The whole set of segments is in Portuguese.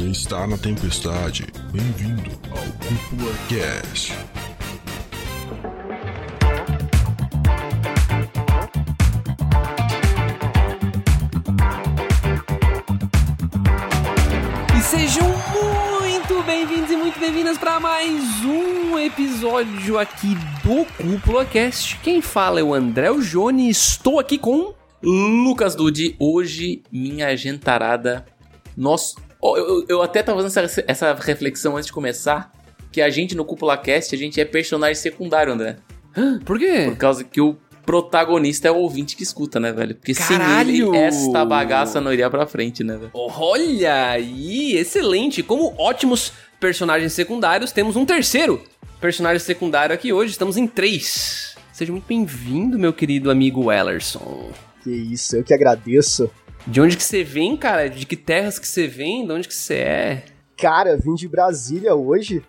Você está na tempestade. Bem-vindo ao Cúpula Cast. E sejam muito bem-vindos e muito bem-vindas para mais um episódio aqui do Cúpula Cast. Quem fala é o André Jone e estou aqui com Lucas Dude. Hoje, minha gentarada. Nós. Oh, eu, eu até tava fazendo essa, essa reflexão antes de começar. Que a gente no Cúpula Cast, a gente é personagem secundário, André. Por quê? Por causa que o protagonista é o ouvinte que escuta, né, velho? Porque Caralho! sem ele, esta bagaça não iria pra frente, né, velho? Olha aí, excelente. Como ótimos personagens secundários, temos um terceiro personagem secundário aqui hoje. Estamos em três. Seja muito bem-vindo, meu querido amigo Ellerson. Que isso, eu que agradeço. De onde que você vem, cara? De que terras que você vem? De onde que você é? Cara, vim de Brasília hoje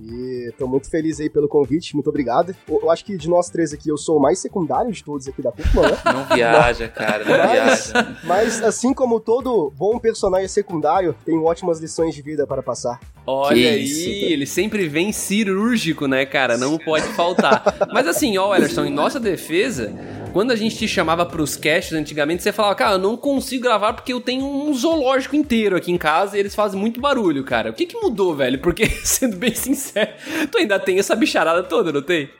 e tô muito feliz aí pelo convite, muito obrigado. Eu, eu acho que de nós três aqui eu sou o mais secundário de todos aqui da cúpula, né? Não viaja, cara, não Mas, viaja. mas assim como todo bom personagem secundário, tenho ótimas lições de vida para passar. Olha Que aí, isso. ele sempre vem cirúrgico, né, cara? Não pode faltar. Mas assim, ó, Ellerson, em nossa defesa, quando a gente te chamava pros casts antigamente, você falava, cara, eu não consigo gravar porque eu tenho um zoológico inteiro aqui em casa e eles fazem muito barulho, cara. O que que mudou, velho? Porque, sendo bem sincero, tu ainda tem essa bicharada toda, não tem?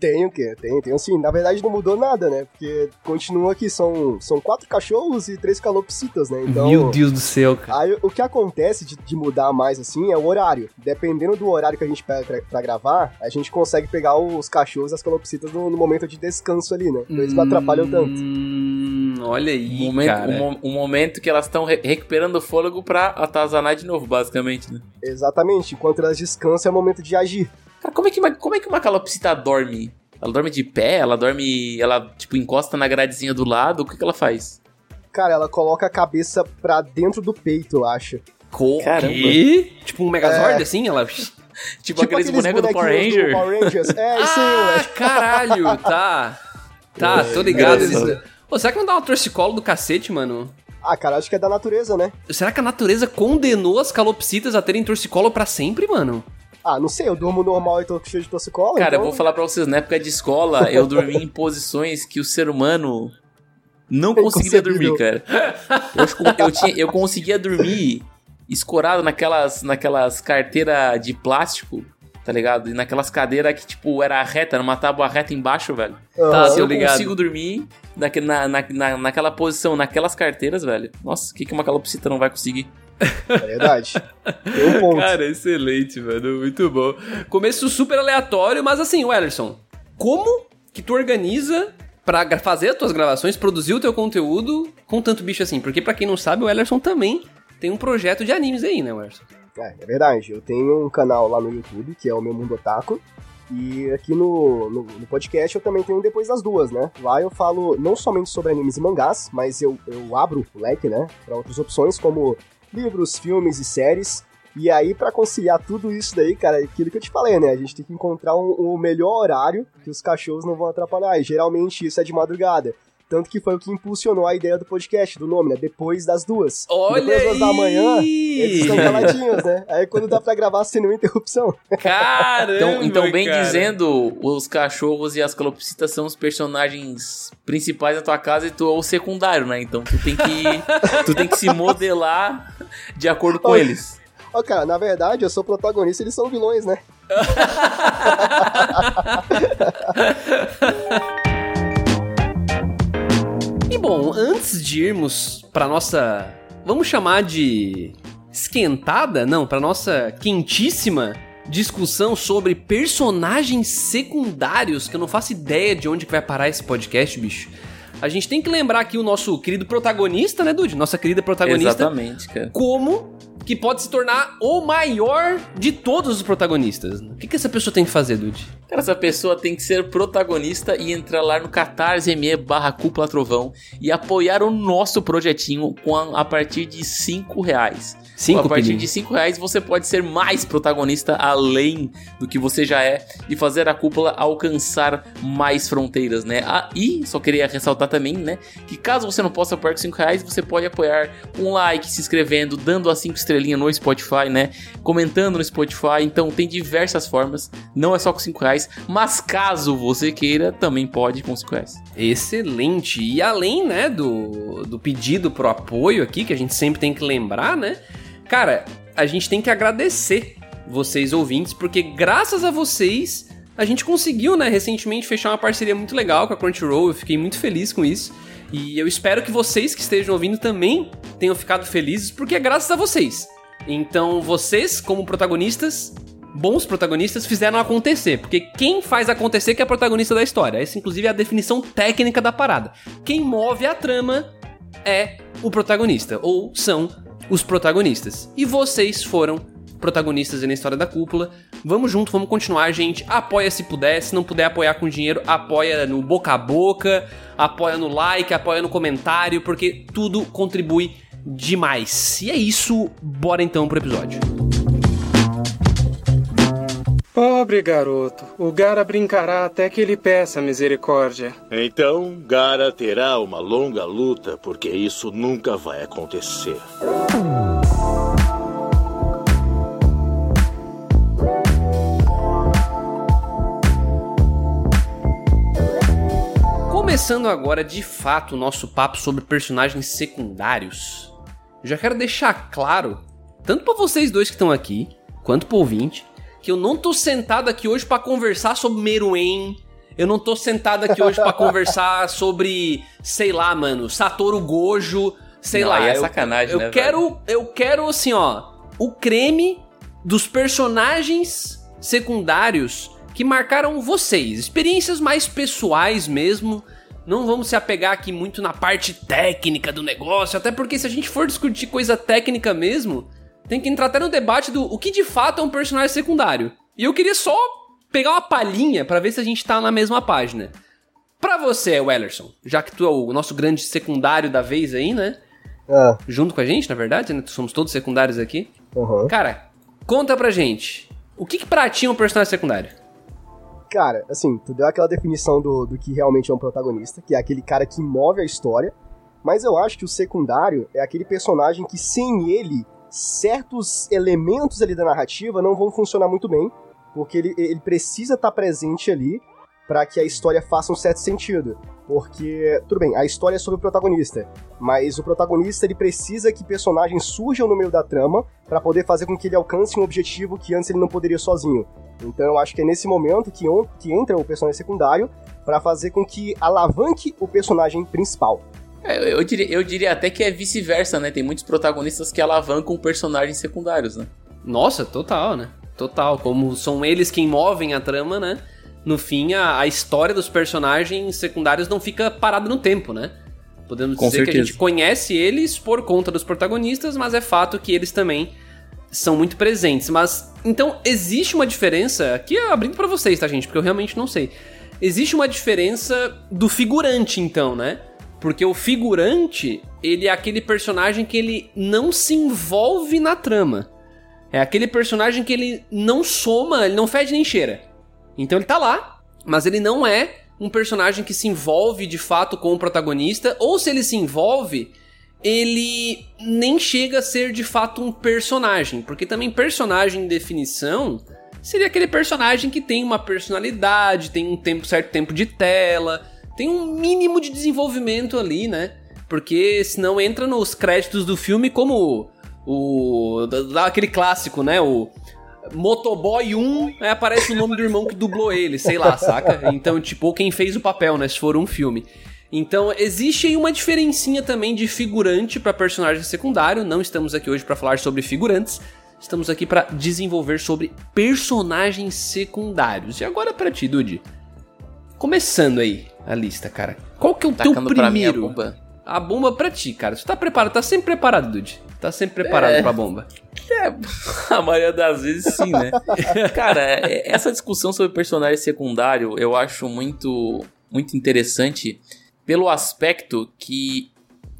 Tenho que, tenho, tenho sim. Na verdade não mudou nada, né? Porque continua aqui, são, são quatro cachorros e três calopsitas, né? Então, Meu Deus do céu, cara. Aí o que acontece de, de mudar mais assim é o horário. Dependendo do horário que a gente pega pra, pra gravar, a gente consegue pegar os cachorros e as calopsitas no, no momento de descanso ali, né? Então eles não atrapalham tanto. Hum, olha aí, O momento, cara. o, mo- o momento que elas estão re- recuperando o fôlego pra atazanar de novo, basicamente, né? Exatamente. Enquanto elas descansam é o momento de agir. Cara, como é que uma, como é que uma calopsita dorme? Ela dorme de pé? Ela dorme. Ela, tipo, encosta na gradezinha do lado? O que, que ela faz? Cara, ela coloca a cabeça pra dentro do peito, eu acho. Co- Caramba. Que? Tipo um Megazord, assim? Ela... Tipo, aqueles, bonecos do Power Ranger? do Power Rangers. É, isso aí, Ah, moleque. caralho, tá. Tá, tô ligado. Eles... Pô, será que não dá uma torcicolo do cacete, mano? Ah, cara, acho que é da natureza, né? Será que a natureza condenou as calopsitas a terem torcicolo pra sempre, mano? Ah, não sei, eu durmo normal e tô cheio de torcicolo. Cara, então... eu vou falar pra vocês, na época de escola, eu dormi em posições que o ser humano não conseguiria Inconcebível. dormir, cara. Eu, eu, tinha, eu conseguia dormir escorado naquelas, naquelas carteiras de plástico, tá ligado? E naquelas cadeiras que, tipo, era reta, era uma tábua reta embaixo, velho. Tá, Se eu ligado. consigo dormir na, na, na, naquela posição, naquelas carteiras, velho. Nossa, o que, que uma calopsita não vai conseguir? É verdade. Tem um ponto. Cara, excelente, mano. Muito bom. Começo super aleatório, mas assim, Wellerson, como que tu organiza pra gra- fazer as tuas gravações, produzir o teu conteúdo com tanto bicho assim? Porque pra quem não sabe, o Wellerson também tem um projeto de animes aí, né, Wellerson? É, é verdade. Eu tenho um canal lá no YouTube, que é o Meu Mundo Otaku. E aqui no, no, no podcast eu também tenho Depois das Duas, né? Lá eu falo não somente sobre animes e mangás, mas eu, eu abro o leque, né? Pra outras opções, como livros, filmes e séries. E aí, pra conciliar tudo isso daí, cara, é aquilo que eu te falei, né? A gente tem que encontrar um, um melhor horário que os cachorros não vão atrapalhar. E geralmente isso é de madrugada. Tanto que foi o que impulsionou a ideia do podcast, do nome, né? Depois das duas. Olha Depois das duas da manhã, eles estão caladinhos, né? Aí quando dá pra gravar sem nenhuma interrupção. Caramba, Então, então bem cara. dizendo, os cachorros e as calopsitas são os personagens principais da tua casa e tu é o secundário, né? Então tu tem que, tu tem que se modelar de acordo com Olha. eles. Ó, cara, na verdade, eu sou protagonista e eles são vilões, né? Bom, antes de irmos pra nossa, vamos chamar de esquentada, não, pra nossa quentíssima discussão sobre personagens secundários, que eu não faço ideia de onde que vai parar esse podcast, bicho. A gente tem que lembrar aqui o nosso querido protagonista, né, Dude? Nossa querida protagonista. Exatamente, cara. Como que pode se tornar o maior de todos os protagonistas. O que, que essa pessoa tem que fazer, Dude? Cara, essa pessoa tem que ser protagonista e entrar lá no catarse.me barra cúpula trovão e apoiar o nosso projetinho com a, a partir de 5 reais. Cinco a partir de 5 reais você pode ser mais protagonista além do que você já é e fazer a cúpula alcançar mais fronteiras, né? Ah, e só queria ressaltar também, né? Que caso você não possa apoiar com 5 reais, você pode apoiar um like, se inscrevendo, dando as 5 estrelinhas no Spotify, né? Comentando no Spotify. Então tem diversas formas, não é só com 5 reais, mas caso você queira, também pode com 5 reais. Excelente! E além, né, do, do pedido pro apoio aqui, que a gente sempre tem que lembrar, né? Cara, a gente tem que agradecer vocês ouvintes, porque graças a vocês a gente conseguiu, né, recentemente fechar uma parceria muito legal com a Crunchyroll. Eu fiquei muito feliz com isso. E eu espero que vocês que estejam ouvindo também tenham ficado felizes, porque é graças a vocês. Então, vocês, como protagonistas, bons protagonistas, fizeram acontecer. Porque quem faz acontecer que é protagonista da história. Essa, inclusive, é a definição técnica da parada. Quem move a trama é o protagonista, ou são os protagonistas. E vocês foram protagonistas na história da cúpula. Vamos junto, vamos continuar, gente. Apoia se puder, se não puder apoiar com dinheiro, apoia no boca a boca, apoia no like, apoia no comentário, porque tudo contribui demais. E é isso, bora então pro episódio. Pobre garoto, o Gara brincará até que ele peça misericórdia. Então, Gara terá uma longa luta, porque isso nunca vai acontecer. Começando agora de fato o nosso papo sobre personagens secundários, já quero deixar claro, tanto para vocês dois que estão aqui, quanto para o ouvinte, que eu não tô sentado aqui hoje para conversar sobre Meruem. Eu não tô sentado aqui hoje para conversar sobre, sei lá, mano, Satoru Gojo, sei não, lá. É sacanagem, eu, né, eu quero, velho? eu quero assim, ó, o creme dos personagens secundários que marcaram vocês, experiências mais pessoais mesmo. Não vamos se apegar aqui muito na parte técnica do negócio, até porque se a gente for discutir coisa técnica mesmo, tem que entrar até no debate do o que de fato é um personagem secundário. E eu queria só pegar uma palhinha para ver se a gente tá na mesma página. Pra você, Wellerson, já que tu é o nosso grande secundário da vez aí, né? É. Junto com a gente, na verdade, né? Somos todos secundários aqui. Uhum. Cara, conta pra gente. O que, que pra ti é um personagem secundário? Cara, assim, tu deu aquela definição do, do que realmente é um protagonista, que é aquele cara que move a história, mas eu acho que o secundário é aquele personagem que sem ele certos elementos ali da narrativa não vão funcionar muito bem, porque ele, ele precisa estar tá presente ali para que a história faça um certo sentido. Porque, tudo bem, a história é sobre o protagonista, mas o protagonista ele precisa que personagens surjam no meio da trama para poder fazer com que ele alcance um objetivo que antes ele não poderia sozinho. Então eu acho que é nesse momento que, on, que entra o personagem secundário para fazer com que alavanque o personagem principal. É, eu, diria, eu diria até que é vice-versa, né? Tem muitos protagonistas que alavancam personagens secundários, né? Nossa, total, né? Total. Como são eles quem movem a trama, né? No fim, a, a história dos personagens secundários não fica parada no tempo, né? Podemos Com dizer certeza. que a gente conhece eles por conta dos protagonistas, mas é fato que eles também são muito presentes. Mas então existe uma diferença aqui abrindo para vocês, tá gente? Porque eu realmente não sei. Existe uma diferença do figurante, então, né? Porque o figurante, ele é aquele personagem que ele não se envolve na trama. É aquele personagem que ele não soma, ele não fede nem cheira. Então ele tá lá, mas ele não é um personagem que se envolve de fato com o protagonista, ou se ele se envolve, ele nem chega a ser de fato um personagem, porque também personagem em definição seria aquele personagem que tem uma personalidade, tem um tempo certo tempo de tela, tem um mínimo de desenvolvimento ali, né? Porque senão entra nos créditos do filme como o. aquele clássico, né? O. Motoboy 1, aí aparece o nome do irmão que dublou ele, sei lá, saca? Então, tipo, quem fez o papel, né? Se for um filme. Então, existe aí uma diferencinha também de figurante para personagem secundário. Não estamos aqui hoje para falar sobre figurantes. Estamos aqui para desenvolver sobre personagens secundários. E agora para ti, Dude. Começando aí a lista, cara. Qual que é o Tacando teu primeiro? Pra bomba. A bomba pra ti, cara. Tu tá preparado? Tá sempre preparado, Dude. Tá sempre preparado é... pra bomba. É, a maioria das vezes sim, né? cara, é, essa discussão sobre personagem secundário eu acho muito, muito interessante pelo aspecto que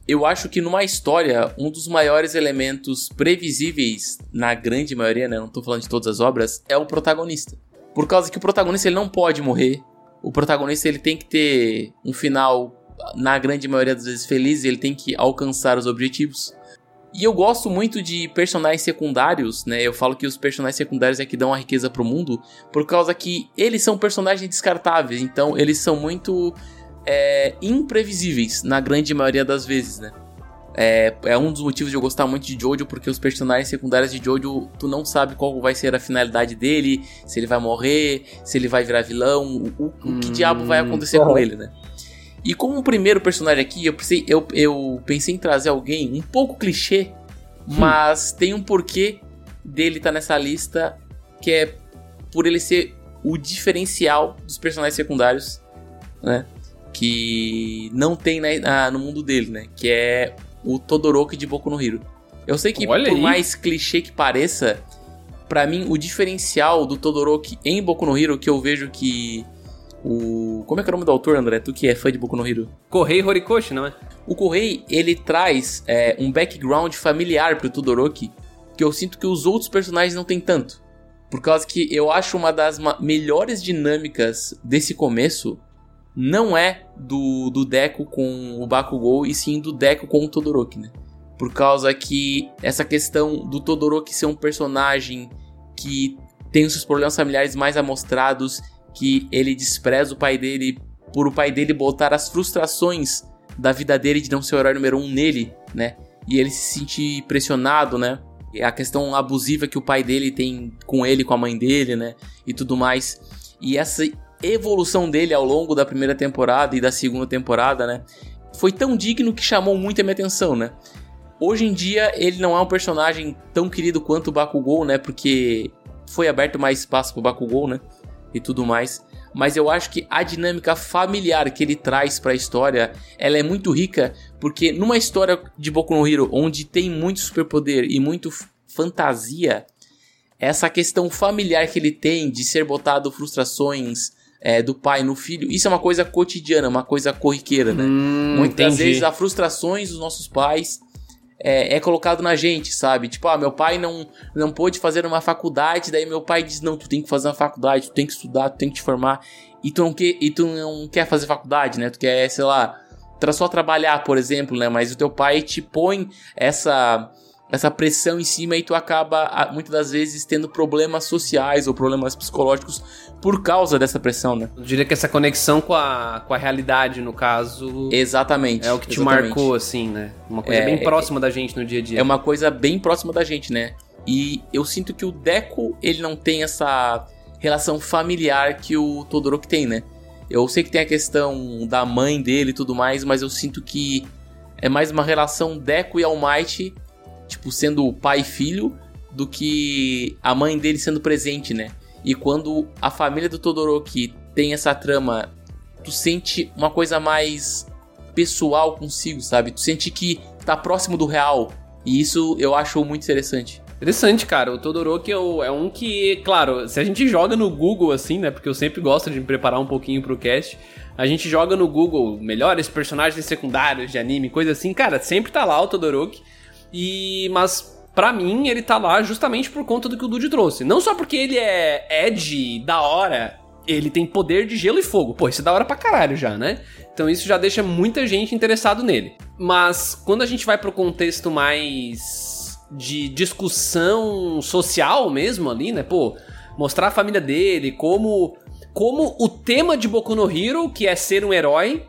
eu acho que numa história, um dos maiores elementos previsíveis, na grande maioria, né? Não tô falando de todas as obras, é o protagonista. Por causa que o protagonista ele não pode morrer. O protagonista ele tem que ter um final, na grande maioria das vezes, feliz, ele tem que alcançar os objetivos. E eu gosto muito de personagens secundários, né? Eu falo que os personagens secundários é que dão a riqueza pro mundo, por causa que eles são personagens descartáveis, então eles são muito é, imprevisíveis na grande maioria das vezes, né? É, é, um dos motivos de eu gostar muito de Jojo, porque os personagens secundários de Jojo, tu não sabe qual vai ser a finalidade dele, se ele vai morrer, se ele vai virar vilão, o, o hum, que diabo vai acontecer com ele, né? E como um primeiro personagem aqui, eu pensei, eu, eu pensei em trazer alguém um pouco clichê, hum. mas tem um porquê dele estar tá nessa lista, que é por ele ser o diferencial dos personagens secundários, né? Que não tem né, no mundo dele, né? Que é o Todoroki de Boku no Hero. Eu sei que Olha por aí. mais clichê que pareça, para mim o diferencial do Todoroki em Boku no Hero que eu vejo que o. Como é que é o nome do autor, André? Tu que é fã de Boku no Hero? Kohei Horikoshi, não é? O Kohei, ele traz é, um background familiar pro Todoroki que eu sinto que os outros personagens não tem tanto. Por causa que eu acho uma das melhores dinâmicas desse começo não é do, do Deco com o Bakugou, e sim do Deco com o Todoroki, né? Por causa que essa questão do Todoroki ser um personagem que tem os seus problemas familiares mais amostrados que ele despreza o pai dele por o pai dele botar as frustrações da vida dele de não ser o herói número um nele, né? E ele se sentir pressionado, né? E a questão abusiva que o pai dele tem com ele, com a mãe dele, né? E tudo mais. E essa evolução dele ao longo da primeira temporada e da segunda temporada, né? Foi tão digno que chamou muito a minha atenção, né? Hoje em dia ele não é um personagem tão querido quanto o Bakugou, né? Porque foi aberto mais espaço pro Bakugou, né? e tudo mais. Mas eu acho que a dinâmica familiar que ele traz para a história, ela é muito rica, porque numa história de Boku no Hero onde tem muito superpoder e muito fantasia, essa questão familiar que ele tem de ser botado frustrações é, do pai no filho, isso é uma coisa cotidiana, uma coisa corriqueira, né? Hum, Muitas entendi. vezes há frustrações dos nossos pais é, é, colocado na gente, sabe? Tipo, ah, meu pai não, não pôde fazer uma faculdade, daí meu pai diz, não, tu tem que fazer uma faculdade, tu tem que estudar, tu tem que te formar, e tu não quer, e tu não quer fazer faculdade, né? Tu quer, sei lá, só trabalhar, por exemplo, né? Mas o teu pai te põe essa essa pressão em cima e tu acaba muitas das vezes tendo problemas sociais ou problemas psicológicos por causa dessa pressão, né? Eu diria que essa conexão com a, com a realidade, no caso. Exatamente. É o que te exatamente. marcou, assim, né? Uma coisa é, bem próxima é, da gente no dia a dia. É uma coisa bem próxima da gente, né? E eu sinto que o Deco, ele não tem essa relação familiar que o Todoroki tem, né? Eu sei que tem a questão da mãe dele e tudo mais, mas eu sinto que é mais uma relação Deco e All Might tipo, sendo pai e filho, do que a mãe dele sendo presente, né? E quando a família do Todoroki tem essa trama, tu sente uma coisa mais pessoal consigo, sabe? Tu sente que tá próximo do real. E isso eu acho muito interessante. Interessante, cara. O Todoroki é, é um que, claro, se a gente joga no Google assim, né? Porque eu sempre gosto de me preparar um pouquinho pro cast. A gente joga no Google melhores personagens secundários de anime, coisa assim. Cara, sempre tá lá o Todoroki. E mas para mim ele tá lá justamente por conta do que o Dude trouxe. Não só porque ele é Ed da hora, ele tem poder de gelo e fogo. Pô, isso é da hora pra caralho já, né? Então isso já deixa muita gente interessado nele. Mas quando a gente vai pro contexto mais de discussão social mesmo ali, né? Pô, mostrar a família dele, como como o tema de Boku no Hero, que é ser um herói,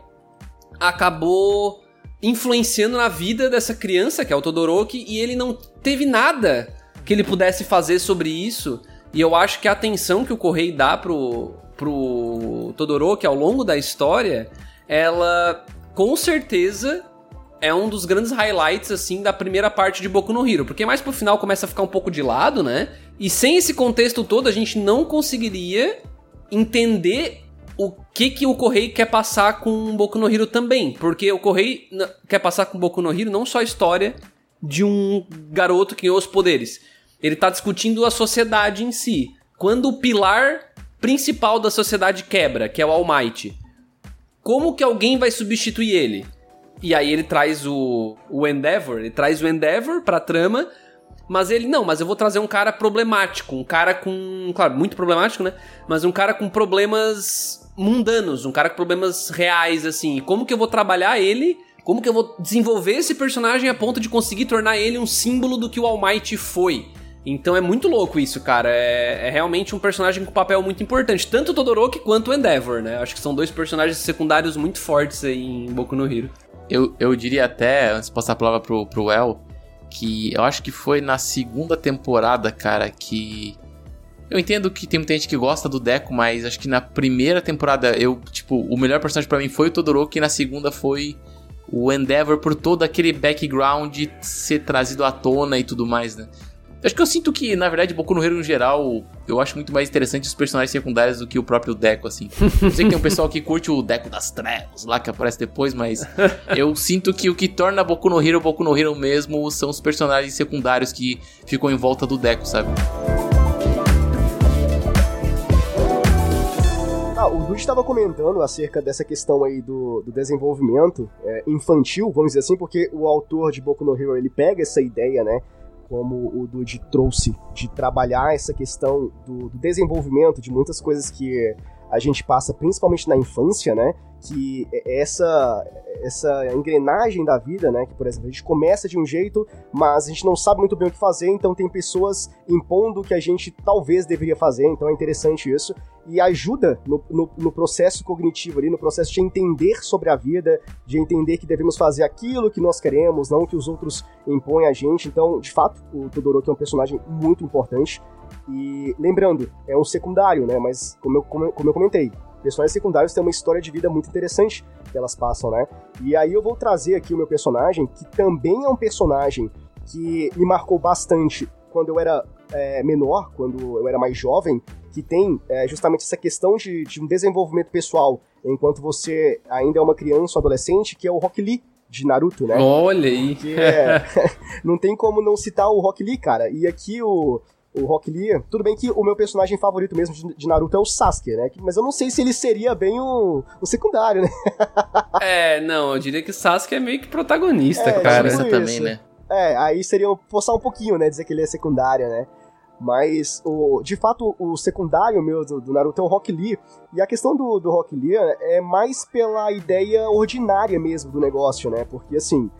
acabou influenciando na vida dessa criança, que é o Todoroki, e ele não teve nada que ele pudesse fazer sobre isso. E eu acho que a atenção que o Correio dá pro, pro Todoroki ao longo da história, ela com certeza é um dos grandes highlights, assim, da primeira parte de Boku no Hero. Porque mais pro final começa a ficar um pouco de lado, né? E sem esse contexto todo, a gente não conseguiria entender que que o Correio quer passar com o Boku no Hero também. Porque o Correio quer passar com o Boku no Hero não só a história de um garoto que ganhou os poderes. Ele está discutindo a sociedade em si. Quando o pilar principal da sociedade quebra, que é o All Might, como que alguém vai substituir ele? E aí ele traz o, o Endeavor, ele traz o Endeavor pra trama, mas ele, não, mas eu vou trazer um cara problemático, um cara com, claro, muito problemático, né? Mas um cara com problemas mundanos, um cara com problemas reais, assim. Como que eu vou trabalhar ele? Como que eu vou desenvolver esse personagem a ponto de conseguir tornar ele um símbolo do que o All Might foi? Então é muito louco isso, cara. É, é, realmente um personagem com papel muito importante. Tanto o Todoroki quanto o Endeavor, né? Acho que são dois personagens secundários muito fortes aí em Boku no Hero. Eu, eu diria até, antes de passar a palavra pro, pro El, que eu acho que foi na segunda temporada, cara, que. Eu entendo que tem muita gente que gosta do Deco, mas acho que na primeira temporada eu, tipo, o melhor personagem para mim foi o Todoroki e na segunda foi o Endeavor por todo aquele background ser trazido à tona e tudo mais, né? Acho que eu sinto que, na verdade, Boku no Hero em geral, eu acho muito mais interessante os personagens secundários do que o próprio Deco, assim. Eu sei que tem um pessoal que curte o Deco das Trevas lá, que aparece depois, mas eu sinto que o que torna Boku no Hero Boku no Hero mesmo são os personagens secundários que ficam em volta do Deco, sabe? Ah, o Dude estava comentando acerca dessa questão aí do, do desenvolvimento é, infantil, vamos dizer assim, porque o autor de Boku no Hero, ele pega essa ideia, né, como o Dude trouxe, de trabalhar essa questão do, do, desenvolvimento de muitas coisas que a gente passa, principalmente na infância, né? Que essa, essa engrenagem da vida, né? Que, por exemplo, a gente começa de um jeito, mas a gente não sabe muito bem o que fazer, então tem pessoas impondo o que a gente talvez deveria fazer, então é interessante isso e ajuda no, no, no, processo cognitivo ali, no processo de entender sobre a vida, de entender que devemos fazer aquilo que nós queremos, não que os outros impõem a gente. Então, de fato, o Todoroki é um personagem muito importante. E lembrando, é um secundário, né? Mas como eu, como, como eu comentei, personagens secundários têm uma história de vida muito interessante que elas passam, né? E aí eu vou trazer aqui o meu personagem, que também é um personagem que me marcou bastante quando eu era é, menor, quando eu era mais jovem, que tem é, justamente essa questão de, de, um desenvolvimento pessoal enquanto você ainda é uma criança ou adolescente, que é o Rock Lee de Naruto, né? Olha aí! É, não tem como não citar o Rock Lee, cara. E aqui o, o Rock Lee, tudo bem que o meu personagem favorito mesmo de, de, Naruto é o Sasuke, né? Mas eu não sei se ele seria bem o, o secundário, né? é, não, eu diria que o Sasuke é meio que protagonista, é, cara. Tipo também, né? É, aí seria forçar um pouquinho, né? Dizer que ele é secundário, né? Mas, o, de fato, o secundário meu do, do, Naruto é o Rock Lee. E a questão do, do Rock Lee é mais pela ideia ordinária mesmo do negócio, né? Porque, assim,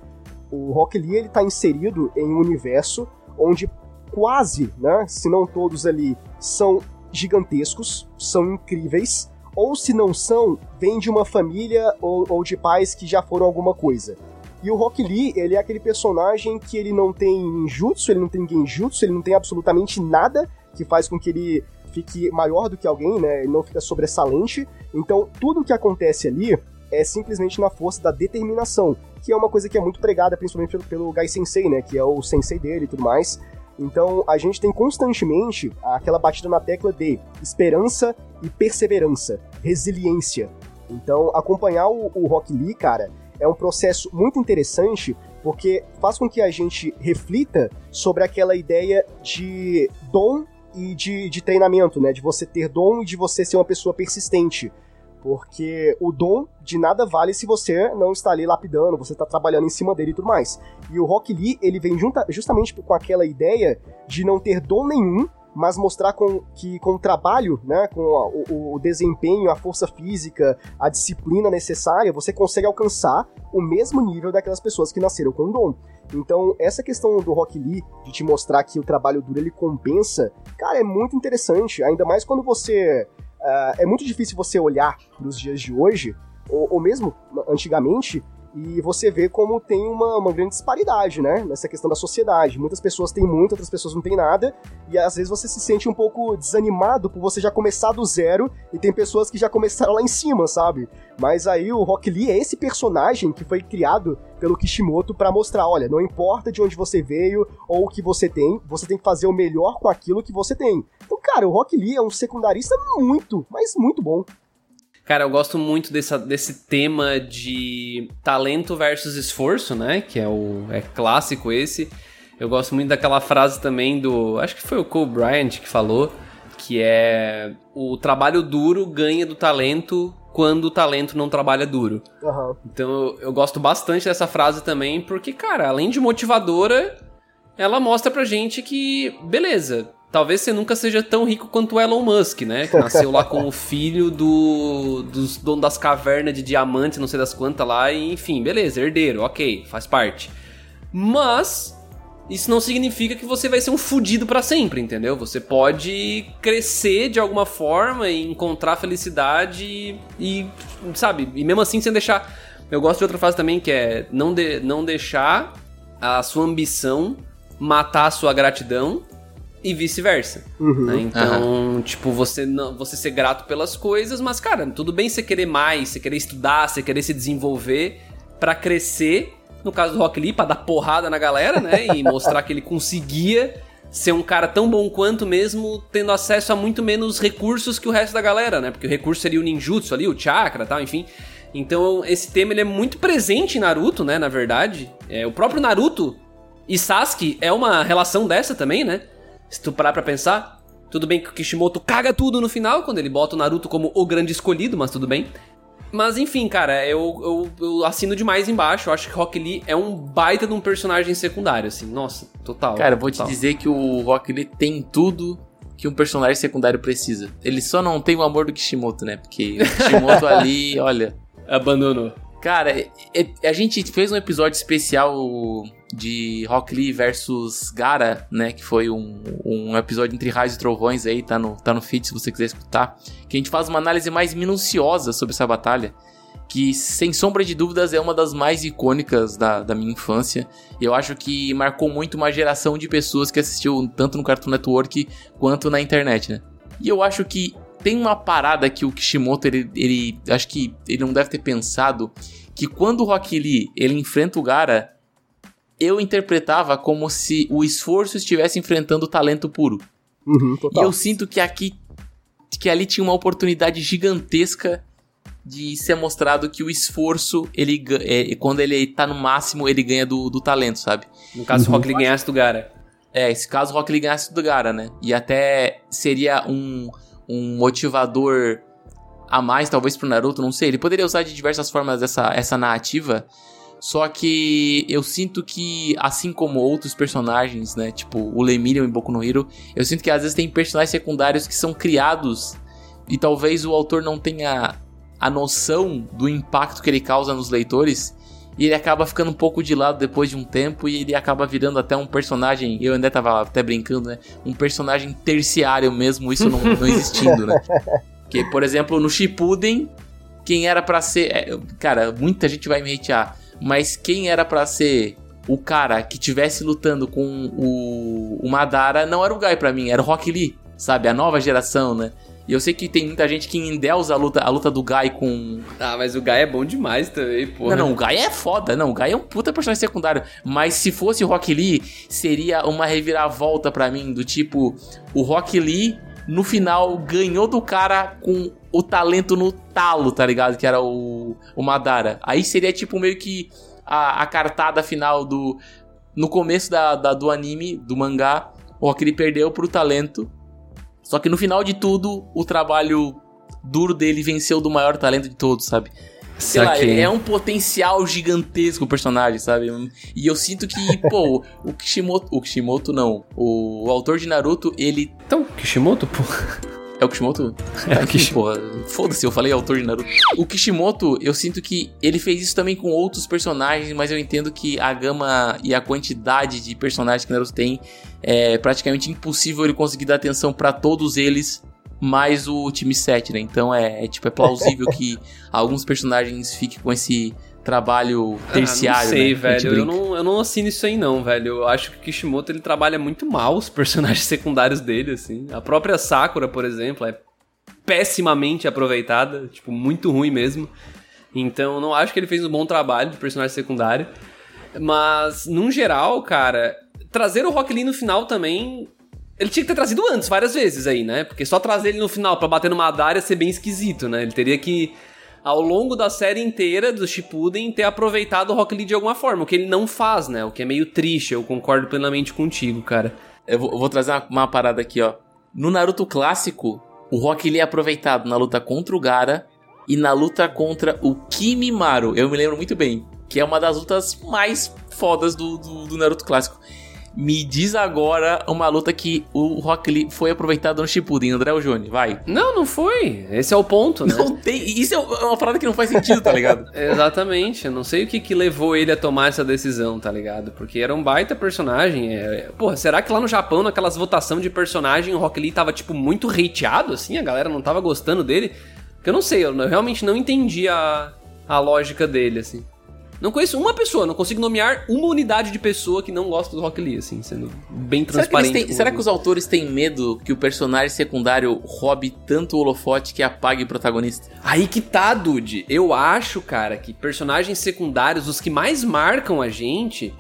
o Rock Lee ele tá inserido em um universo onde quase, né, se não todos ali, são gigantescos, são incríveis, ou se não são, vêm de uma família ou, ou de pais que já foram alguma coisa. E o Rock Lee, ele é aquele personagem que ele não tem jutsu, ele não tem genjutsu, ele não tem absolutamente nada que faz com que ele fique maior do que alguém, né? Ele não fica sobressalente. Então, tudo que acontece ali é simplesmente na força da determinação, que é uma coisa que é muito pregada principalmente pelo, pelo Gai Sensei, né? Que é o sensei dele e tudo mais. Então, a gente tem constantemente aquela batida na tecla de esperança e perseverança, resiliência. Então, acompanhar o, o Rock Lee, cara, é um processo muito interessante porque faz com que a gente reflita sobre aquela ideia de dom e de, de treinamento, né? De você ter dom e de você ser uma pessoa persistente. Porque o dom de nada vale se você não está ali lapidando, você está trabalhando em cima dele e tudo mais. E o Rock Lee, ele vem junta, justamente com aquela ideia de não ter dom nenhum, mas mostrar com, que com o trabalho, né, com o, o, desempenho, a força física, a disciplina necessária, você consegue alcançar o mesmo nível daquelas pessoas que nasceram com dom. Então, essa questão do Rock Lee, de te mostrar que o trabalho duro ele compensa, cara, é muito interessante, ainda mais quando você... Uh, é muito difícil você olhar nos dias de hoje, ou, ou mesmo antigamente, e você vê como tem uma, uma grande disparidade, né? Nessa questão da sociedade. Muitas pessoas têm muito, outras pessoas não têm nada. E às vezes você se sente um pouco desanimado por você já começar do zero. E tem pessoas que já começaram lá em cima, sabe? Mas aí o Rock Lee é esse personagem que foi criado pelo Kishimoto para mostrar: olha, não importa de onde você veio ou o que você tem, você tem que fazer o melhor com aquilo que você tem. Então, cara, o Rock Lee é um secundarista muito, mas muito bom. Cara, eu gosto muito dessa, desse tema de talento versus esforço, né? Que é o é clássico esse. Eu gosto muito daquela frase também do. Acho que foi o Cole Bryant que falou. Que é. O trabalho duro ganha do talento quando o talento não trabalha duro. Aham. Então eu, eu gosto bastante dessa frase também, porque, cara, além de motivadora, ela mostra pra gente que, beleza, talvez você nunca seja tão rico quanto o Elon Musk, né? Que nasceu lá com o filho do, dos donos das cavernas de diamante, não sei das quantas lá, e enfim, beleza, herdeiro, ok, faz parte. Mas isso não significa que você vai ser um fudido pra sempre, entendeu? Você pode crescer de alguma forma e encontrar felicidade e, sabe, e mesmo assim sem deixar. Eu gosto de outra frase também que é não, de, não deixar a sua ambição matar a sua gratidão e vice-versa. Uhum. né? Então, tipo, você não, você ser grato pelas coisas, mas cara, tudo bem você querer mais, você querer estudar, você querer se desenvolver pra crescer. No caso do Rock Lee, pra dar porrada na galera, né? E mostrar que ele conseguia ser um cara tão bom quanto mesmo tendo acesso a muito menos recursos que o resto da galera, né? Porque o recurso seria o ninjutsu ali, o chakra, tal, enfim. Então, esse tema ele é muito presente em Naruto, né, na verdade. É, o próprio Naruto e Sasuke é uma relação dessa também, né? Se tu parar pra pensar, tudo bem que o Kishimoto caga tudo no final, quando ele bota o Naruto como o grande escolhido, mas tudo bem. Mas enfim, cara, eu, eu, eu assino demais embaixo. Eu acho que Rock Lee é um baita de um personagem secundário, assim. Nossa, total. Cara, eu vou te total. dizer que o Rock Lee tem tudo que um personagem secundário precisa. Ele só não tem o amor do Kishimoto, né? Porque o Kishimoto ali, olha. Abandonou. Cara, a gente fez um episódio especial de Rock Lee versus Gara, né? Que foi um, um episódio entre raios e trovões aí, tá no, tá no feed se você quiser escutar. Que a gente faz uma análise mais minuciosa sobre essa batalha. Que, sem sombra de dúvidas, é uma das mais icônicas da, da minha infância. Eu acho que marcou muito uma geração de pessoas que assistiu tanto no Cartoon Network quanto na internet, né? E eu acho que tem uma parada que o Kishimoto, ele, ele acho que ele não deve ter pensado que quando o Rock Lee ele enfrenta o Gara, eu interpretava como se o esforço estivesse enfrentando o talento puro. Uhum, E eu sinto que aqui que ali tinha uma oportunidade gigantesca de ser mostrado que o esforço, ele ga- é, quando ele tá no máximo, ele ganha do, do talento, sabe? No caso, se o Rock Lee ganhasse do Gara. É, esse caso o Rock Lee ganhasse do Gara, né? E até seria um, um motivador a mais, talvez, pro Naruto, não sei. Ele poderia usar de diversas formas essa, essa narrativa. Só que eu sinto que, assim como outros personagens, né? Tipo o Lemillion em Boku no Hero, eu sinto que às vezes tem personagens secundários que são criados e talvez o autor não tenha a noção do impacto que ele causa nos leitores. E ele acaba ficando um pouco de lado depois de um tempo e ele acaba virando até um personagem. Eu ainda tava até brincando, né? Um personagem terciário mesmo, isso não, não existindo, né? Porque, por exemplo, no Shippuden, quem era pra ser. é, cara, muita gente vai me hatear. Mas quem era pra ser o cara que tivesse lutando com o, o Madara não era o Gai pra mim, era o Rock Lee, sabe? A nova geração, né? E eu sei que tem muita gente que endeusa a luta, a luta do Gai com, Ah, mas o Gai é bom demais também, porra. não, não, o Gai é foda. Não, o Gai é um puta personagem secundário. Mas se fosse o Rock Lee, seria uma reviravolta pra mim, do tipo, o Rock Lee, no final, ganhou do cara com o talento no talo, tá ligado? Que era o, o Madara. Aí seria tipo meio que a, a cartada final do. No começo da, da- do anime, do mangá, o Rock Lee perdeu pro talento. Só que no final de tudo, o trabalho duro dele venceu do maior talento de todos, sabe? Sei lá, é um potencial gigantesco o personagem, sabe? E eu sinto que, pô, o Kishimoto. O Kishimoto não. O, o autor de Naruto, ele. Então, Kishimoto, porra. É o Kishimoto? É o Kishimoto. Foda-se, eu falei autor de Naruto. O Kishimoto, eu sinto que ele fez isso também com outros personagens, mas eu entendo que a gama e a quantidade de personagens que Naruto tem é praticamente impossível ele conseguir dar atenção pra todos eles, mais o time 7, né? Então é, é, tipo, é plausível que alguns personagens fiquem com esse trabalho terciário, Ah, não sei, né? Velho. Eu não, eu não assino isso aí, não, velho. Eu acho que o Kishimoto ele trabalha muito mal os personagens secundários dele, assim. A própria Sakura, por exemplo, é pessimamente aproveitada, tipo, muito ruim mesmo. Então, não acho que ele fez um bom trabalho de personagem secundário. Mas, num geral, cara, trazer o Rock Lee no final também. Ele tinha que ter trazido antes, várias vezes aí, né? Porque só trazer ele no final pra bater no Madara ia ser bem esquisito, né? Ele teria que, ao longo da série inteira do Shippuden, ter aproveitado o Rock Lee de alguma forma, o que ele não faz, né? O que é meio triste, eu concordo plenamente contigo, cara. Eu vou, eu vou trazer uma, uma parada aqui, ó. No Naruto clássico, o Rock Lee é aproveitado na luta contra o Gara e na luta contra o Kimimaro. Eu me lembro muito bem, que é uma das lutas mais fodas do, do, do Naruto clássico. Me diz agora uma luta que o Rock Lee foi aproveitado no Shippuden, André Joni, vai. Não, não foi. Esse é o ponto, né? Não tem, isso é uma parada que não faz sentido, tá ligado? Exatamente. Eu não sei o que, que levou ele a tomar essa decisão, tá ligado? Porque era um baita personagem. É... Porra, será que lá no Japão, naquelas votação de personagem, o Rock Lee tava, tipo, muito hateado, assim? A galera não tava gostando dele? Porque eu não sei, eu realmente não entendi a, a lógica dele, assim. Não conheço uma pessoa, não consigo nomear uma unidade de pessoa que não gosta do Rock Lee, assim, sendo bem transparente. Será que, têm, será que os autores têm medo que o personagem secundário roube tanto o holofote que apague o protagonista? Aí que tá, Dude. Eu acho, cara, que personagens secundários, os que mais marcam a gente,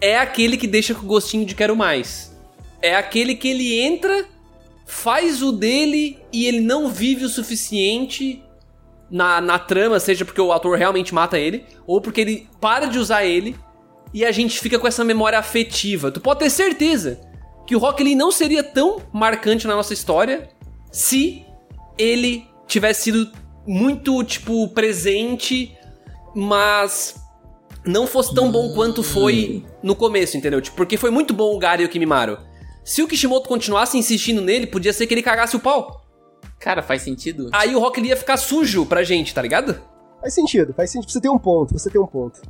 é aquele que deixa com gostinho de quero mais. É aquele que ele entra, faz o dele e ele não vive o suficiente na, na trama, seja porque o ator realmente mata ele, ou porque ele para de usar ele e a gente fica com essa memória afetiva. Tu pode ter certeza que o Rock Lee não seria tão marcante na nossa história se ele tivesse sido muito, tipo, presente, mas não fosse tão bom quanto foi no começo, entendeu? Tipo, porque foi muito bom o Gary e o Kimimaro. Se o Kishimoto continuasse insistindo nele, podia ser que ele cagasse o pau. Cara, faz sentido. Aí o Rock Lee ia ficar sujo pra gente, tá ligado? Faz sentido, faz sentido. Você tem um ponto, você tem um ponto.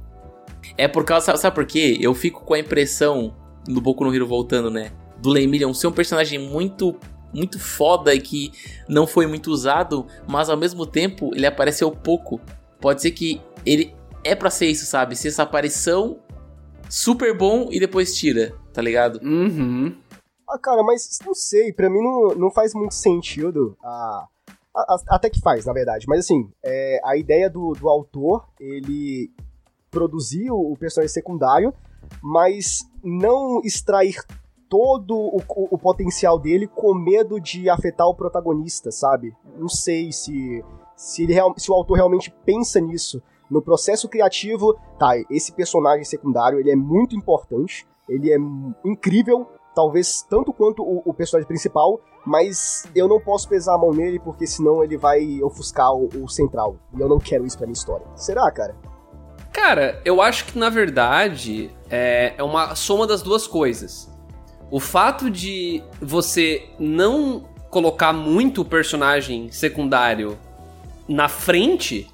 É por causa, sabe, sabe por quê? Eu fico com a impressão, do Boku no Hero voltando, né? Do Lemillion ser um personagem muito muito foda e que não foi muito usado, mas ao mesmo tempo ele apareceu pouco. Pode ser que ele é para ser isso, sabe? Ser essa aparição super bom e depois tira, tá ligado? Uhum. Ah, cara, mas não sei, pra mim não, não faz muito sentido. A, até que faz, na verdade. Mas assim, é, a ideia do, do autor, ele produzir o, personagem secundário, mas não extrair todo o, o, o, potencial dele com medo de afetar o protagonista, sabe? Não sei se, se, ele, se o autor realmente pensa nisso. No processo criativo, tá, esse personagem secundário, ele é muito importante, ele é incrível, talvez tanto quanto o, o, personagem principal, mas eu não posso pesar a mão nele porque senão ele vai ofuscar o, o central. E eu não quero isso pra minha história. Será, cara? Cara, eu acho que na verdade é, é uma soma das duas coisas. O fato de você não colocar muito o personagem secundário na frente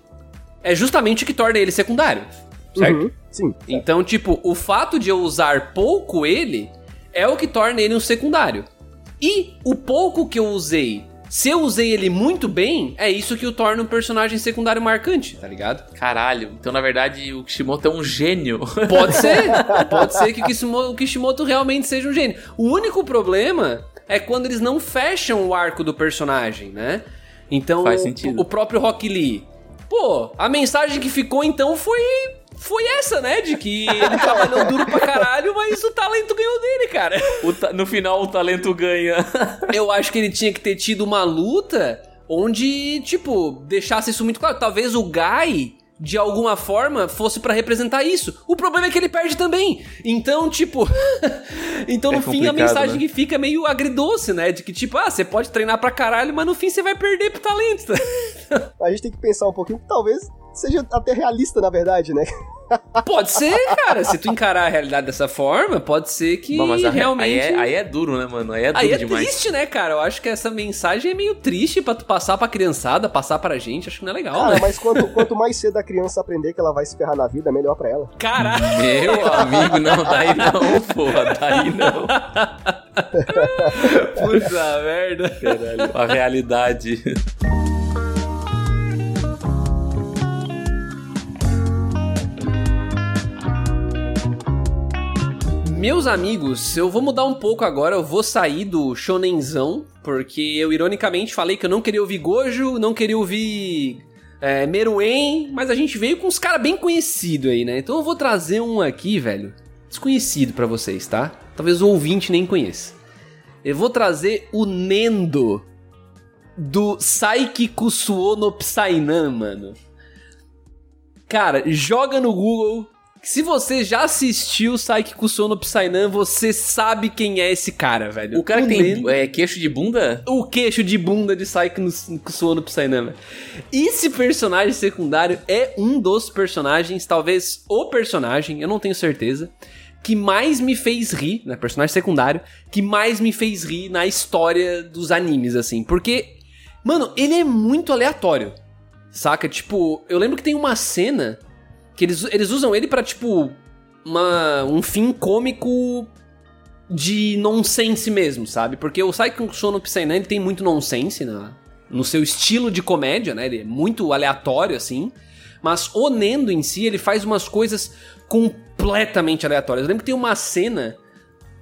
é justamente o que torna ele secundário, certo? Uhum, sim. Então, tipo, o fato de eu usar pouco ele é o que torna ele um secundário. E o pouco que eu usei, se eu usei ele muito bem, é isso que o torna um personagem secundário marcante, tá ligado? Caralho, então na verdade o Kishimoto é um gênio. Pode ser, pode ser que o Kishimoto, o Kishimoto realmente seja um gênio. O único problema é quando eles não fecham o arco do personagem, né? Então, Faz sentido. o próprio Rock Lee. Pô, a mensagem que ficou então foi foi essa, né? De que ele trabalhou duro pra caralho, mas o talento ganhou dele, cara. no final o talento ganha. Eu acho que ele tinha que ter tido uma luta onde, tipo, deixasse isso muito claro. Talvez o Guy de alguma forma fosse para representar isso. O problema é que ele perde também. Então, tipo, então no é fim a mensagem né? que fica é meio agridoce, né? De que tipo, ah, você pode treinar pra caralho, mas no fim você vai perder pro talento. a gente tem que pensar um pouquinho que talvez seja até realista, na verdade, né? Pode ser, cara. Se tu encarar a realidade dessa forma, pode ser que Bom, mas realmente. Aí é, aí é, duro, né, mano? Aí é duro aí é demais. triste, né, cara? Eu acho que essa mensagem é meio triste pra tu passar pra criançada, passar pra gente. Acho que não é legal, cara, né? mas quanto, quanto mais cedo a criança aprender que ela vai se ferrar na vida, melhor pra ela. Caralho! Meu amigo, não, daí não, porra, daí não. Puta merda. Caralho, a realidade. Meus amigos, eu vou mudar um pouco agora, eu vou sair do shonenzão, porque eu ironicamente falei que eu não queria ouvir Gojo, não queria ouvir é, Meruem, mas a gente veio com uns caras bem conhecidos aí, né? Então eu vou trazer um aqui, velho, desconhecido para vocês, tá? Talvez o ouvinte nem conheça. Eu vou trazer o Nendo do Saiki Kusuo no Psynan, mano. Cara, joga no Google se você já assistiu Saiki Kusono Psynan, você sabe quem é esse cara, velho. O cara que tem é, queixo de bunda? O queixo de bunda de Saiki Kusono Psynan, velho. Esse personagem secundário é um dos personagens, talvez o personagem, eu não tenho certeza, que mais me fez rir, né, personagem secundário, que mais me fez rir na história dos animes, assim. Porque, mano, ele é muito aleatório, saca? Tipo, eu lembro que tem uma cena que eles, eles usam ele para tipo, uma, um fim cômico de nonsense mesmo, sabe? Porque o Saikon Sono Psynan, ele tem muito nonsense na, no seu estilo de comédia, né? Ele é muito aleatório, assim. Mas o Nendo em si, ele faz umas coisas completamente aleatórias. Eu lembro que tem uma cena...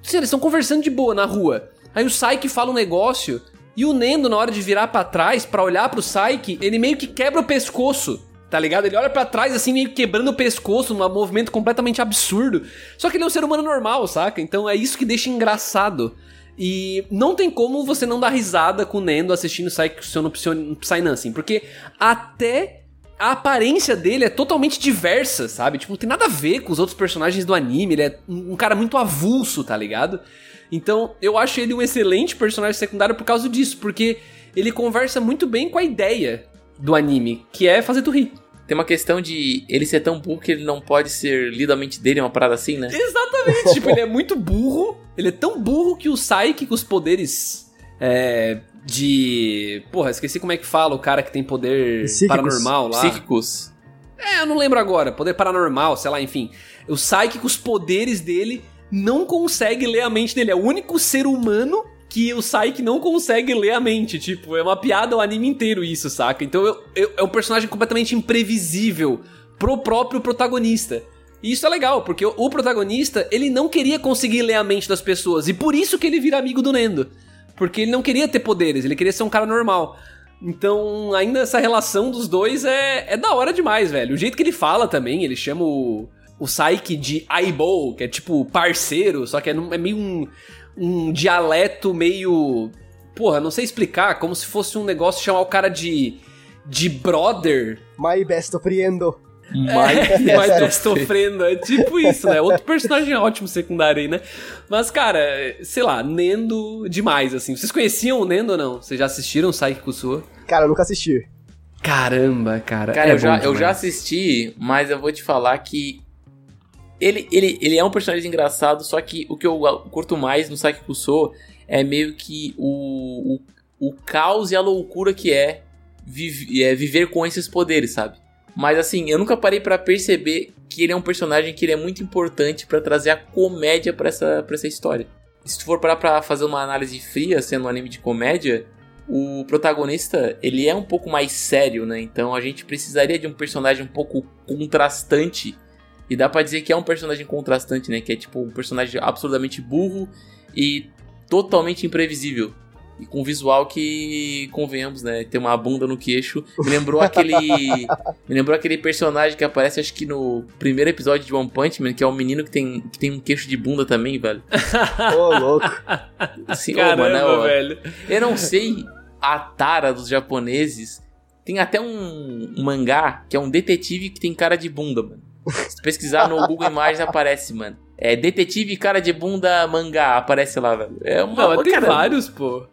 Assim, eles estão conversando de boa na rua. Aí o Saik fala um negócio... E o Nendo, na hora de virar para trás, para olhar pro Saik, ele meio que quebra o pescoço tá ligado? Ele olha para trás assim, meio quebrando o pescoço, num movimento completamente absurdo. Só que ele é um ser humano normal, saca? Então é isso que deixa engraçado. E não tem como você não dar risada com o Nendo assistindo Psycho Psynan, assim, porque até a aparência dele é totalmente diversa, sabe? Tipo, não tem nada a ver com os outros personagens do anime, ele é um cara muito avulso, tá ligado? Então, eu acho ele um excelente personagem secundário por causa disso, porque ele conversa muito bem com a ideia do anime, que é fazer tu rir. Tem uma questão de ele ser tão burro que ele não pode ser lido a mente dele, uma parada assim, né? Exatamente. tipo, ele é muito burro. Ele é tão burro que o Psyche, com os poderes é, de. Porra, esqueci como é que fala o cara que tem poder Psíquicos. paranormal lá. Psíquicos. É, eu não lembro agora. Poder paranormal, sei lá, enfim. O Psyche, com os poderes dele, não consegue ler a mente dele. É o único ser humano que o Saik não consegue ler a mente. Tipo, é uma piada o anime inteiro isso, saca? Então eu, eu, é um personagem completamente imprevisível pro próprio protagonista. E isso é legal, porque o, o protagonista, ele não queria conseguir ler a mente das pessoas. E por isso que ele vira amigo do Nendo. Porque ele não queria ter poderes, ele queria ser um cara normal. Então, ainda essa relação dos dois é, é da hora demais, velho. O jeito que ele fala também, ele chama o, o Saik de Aibo, que é tipo parceiro, só que é, é meio um, um dialeto meio. Porra, não sei explicar, como se fosse um negócio chamar o cara de. de brother. My best friendo. É, My best friendo. É tipo isso, né? Outro personagem ótimo secundário aí, né? Mas, cara, sei lá, Nendo demais, assim. Vocês conheciam o Nendo ou não? Vocês já assistiram Saiki Kusua? Cara, eu nunca assisti. Caramba, cara. Cara, é eu, já, eu já assisti, mas eu vou te falar que ele, ele, ele é um personagem engraçado, só que o que eu curto mais no Saki Kusou é meio que o, o, o caos e a loucura que é, vive, é viver com esses poderes, sabe? Mas assim, eu nunca parei para perceber que ele é um personagem que ele é muito importante para trazer a comédia para essa, pra essa história. Se tu for parar pra fazer uma análise fria, sendo um anime de comédia, o protagonista, ele é um pouco mais sério, né? Então a gente precisaria de um personagem um pouco contrastante e dá para dizer que é um personagem contrastante, né? Que é tipo um personagem absurdamente burro e totalmente imprevisível. E com um visual que, convenhamos, né? Tem uma bunda no queixo. Me lembrou aquele. me lembrou aquele personagem que aparece, acho que no primeiro episódio de One Punch Man, que é um menino que tem, que tem um queixo de bunda também, velho. Ô, oh, louco. Assim, Caramba, oh, mano, velho. Eu não sei a tara dos japoneses. Tem até um, um mangá que é um detetive que tem cara de bunda, mano. Se pesquisar no Google Imagens aparece, mano. É detetive cara de bunda mangá, aparece lá, velho. É uma Não, tem vários, pô.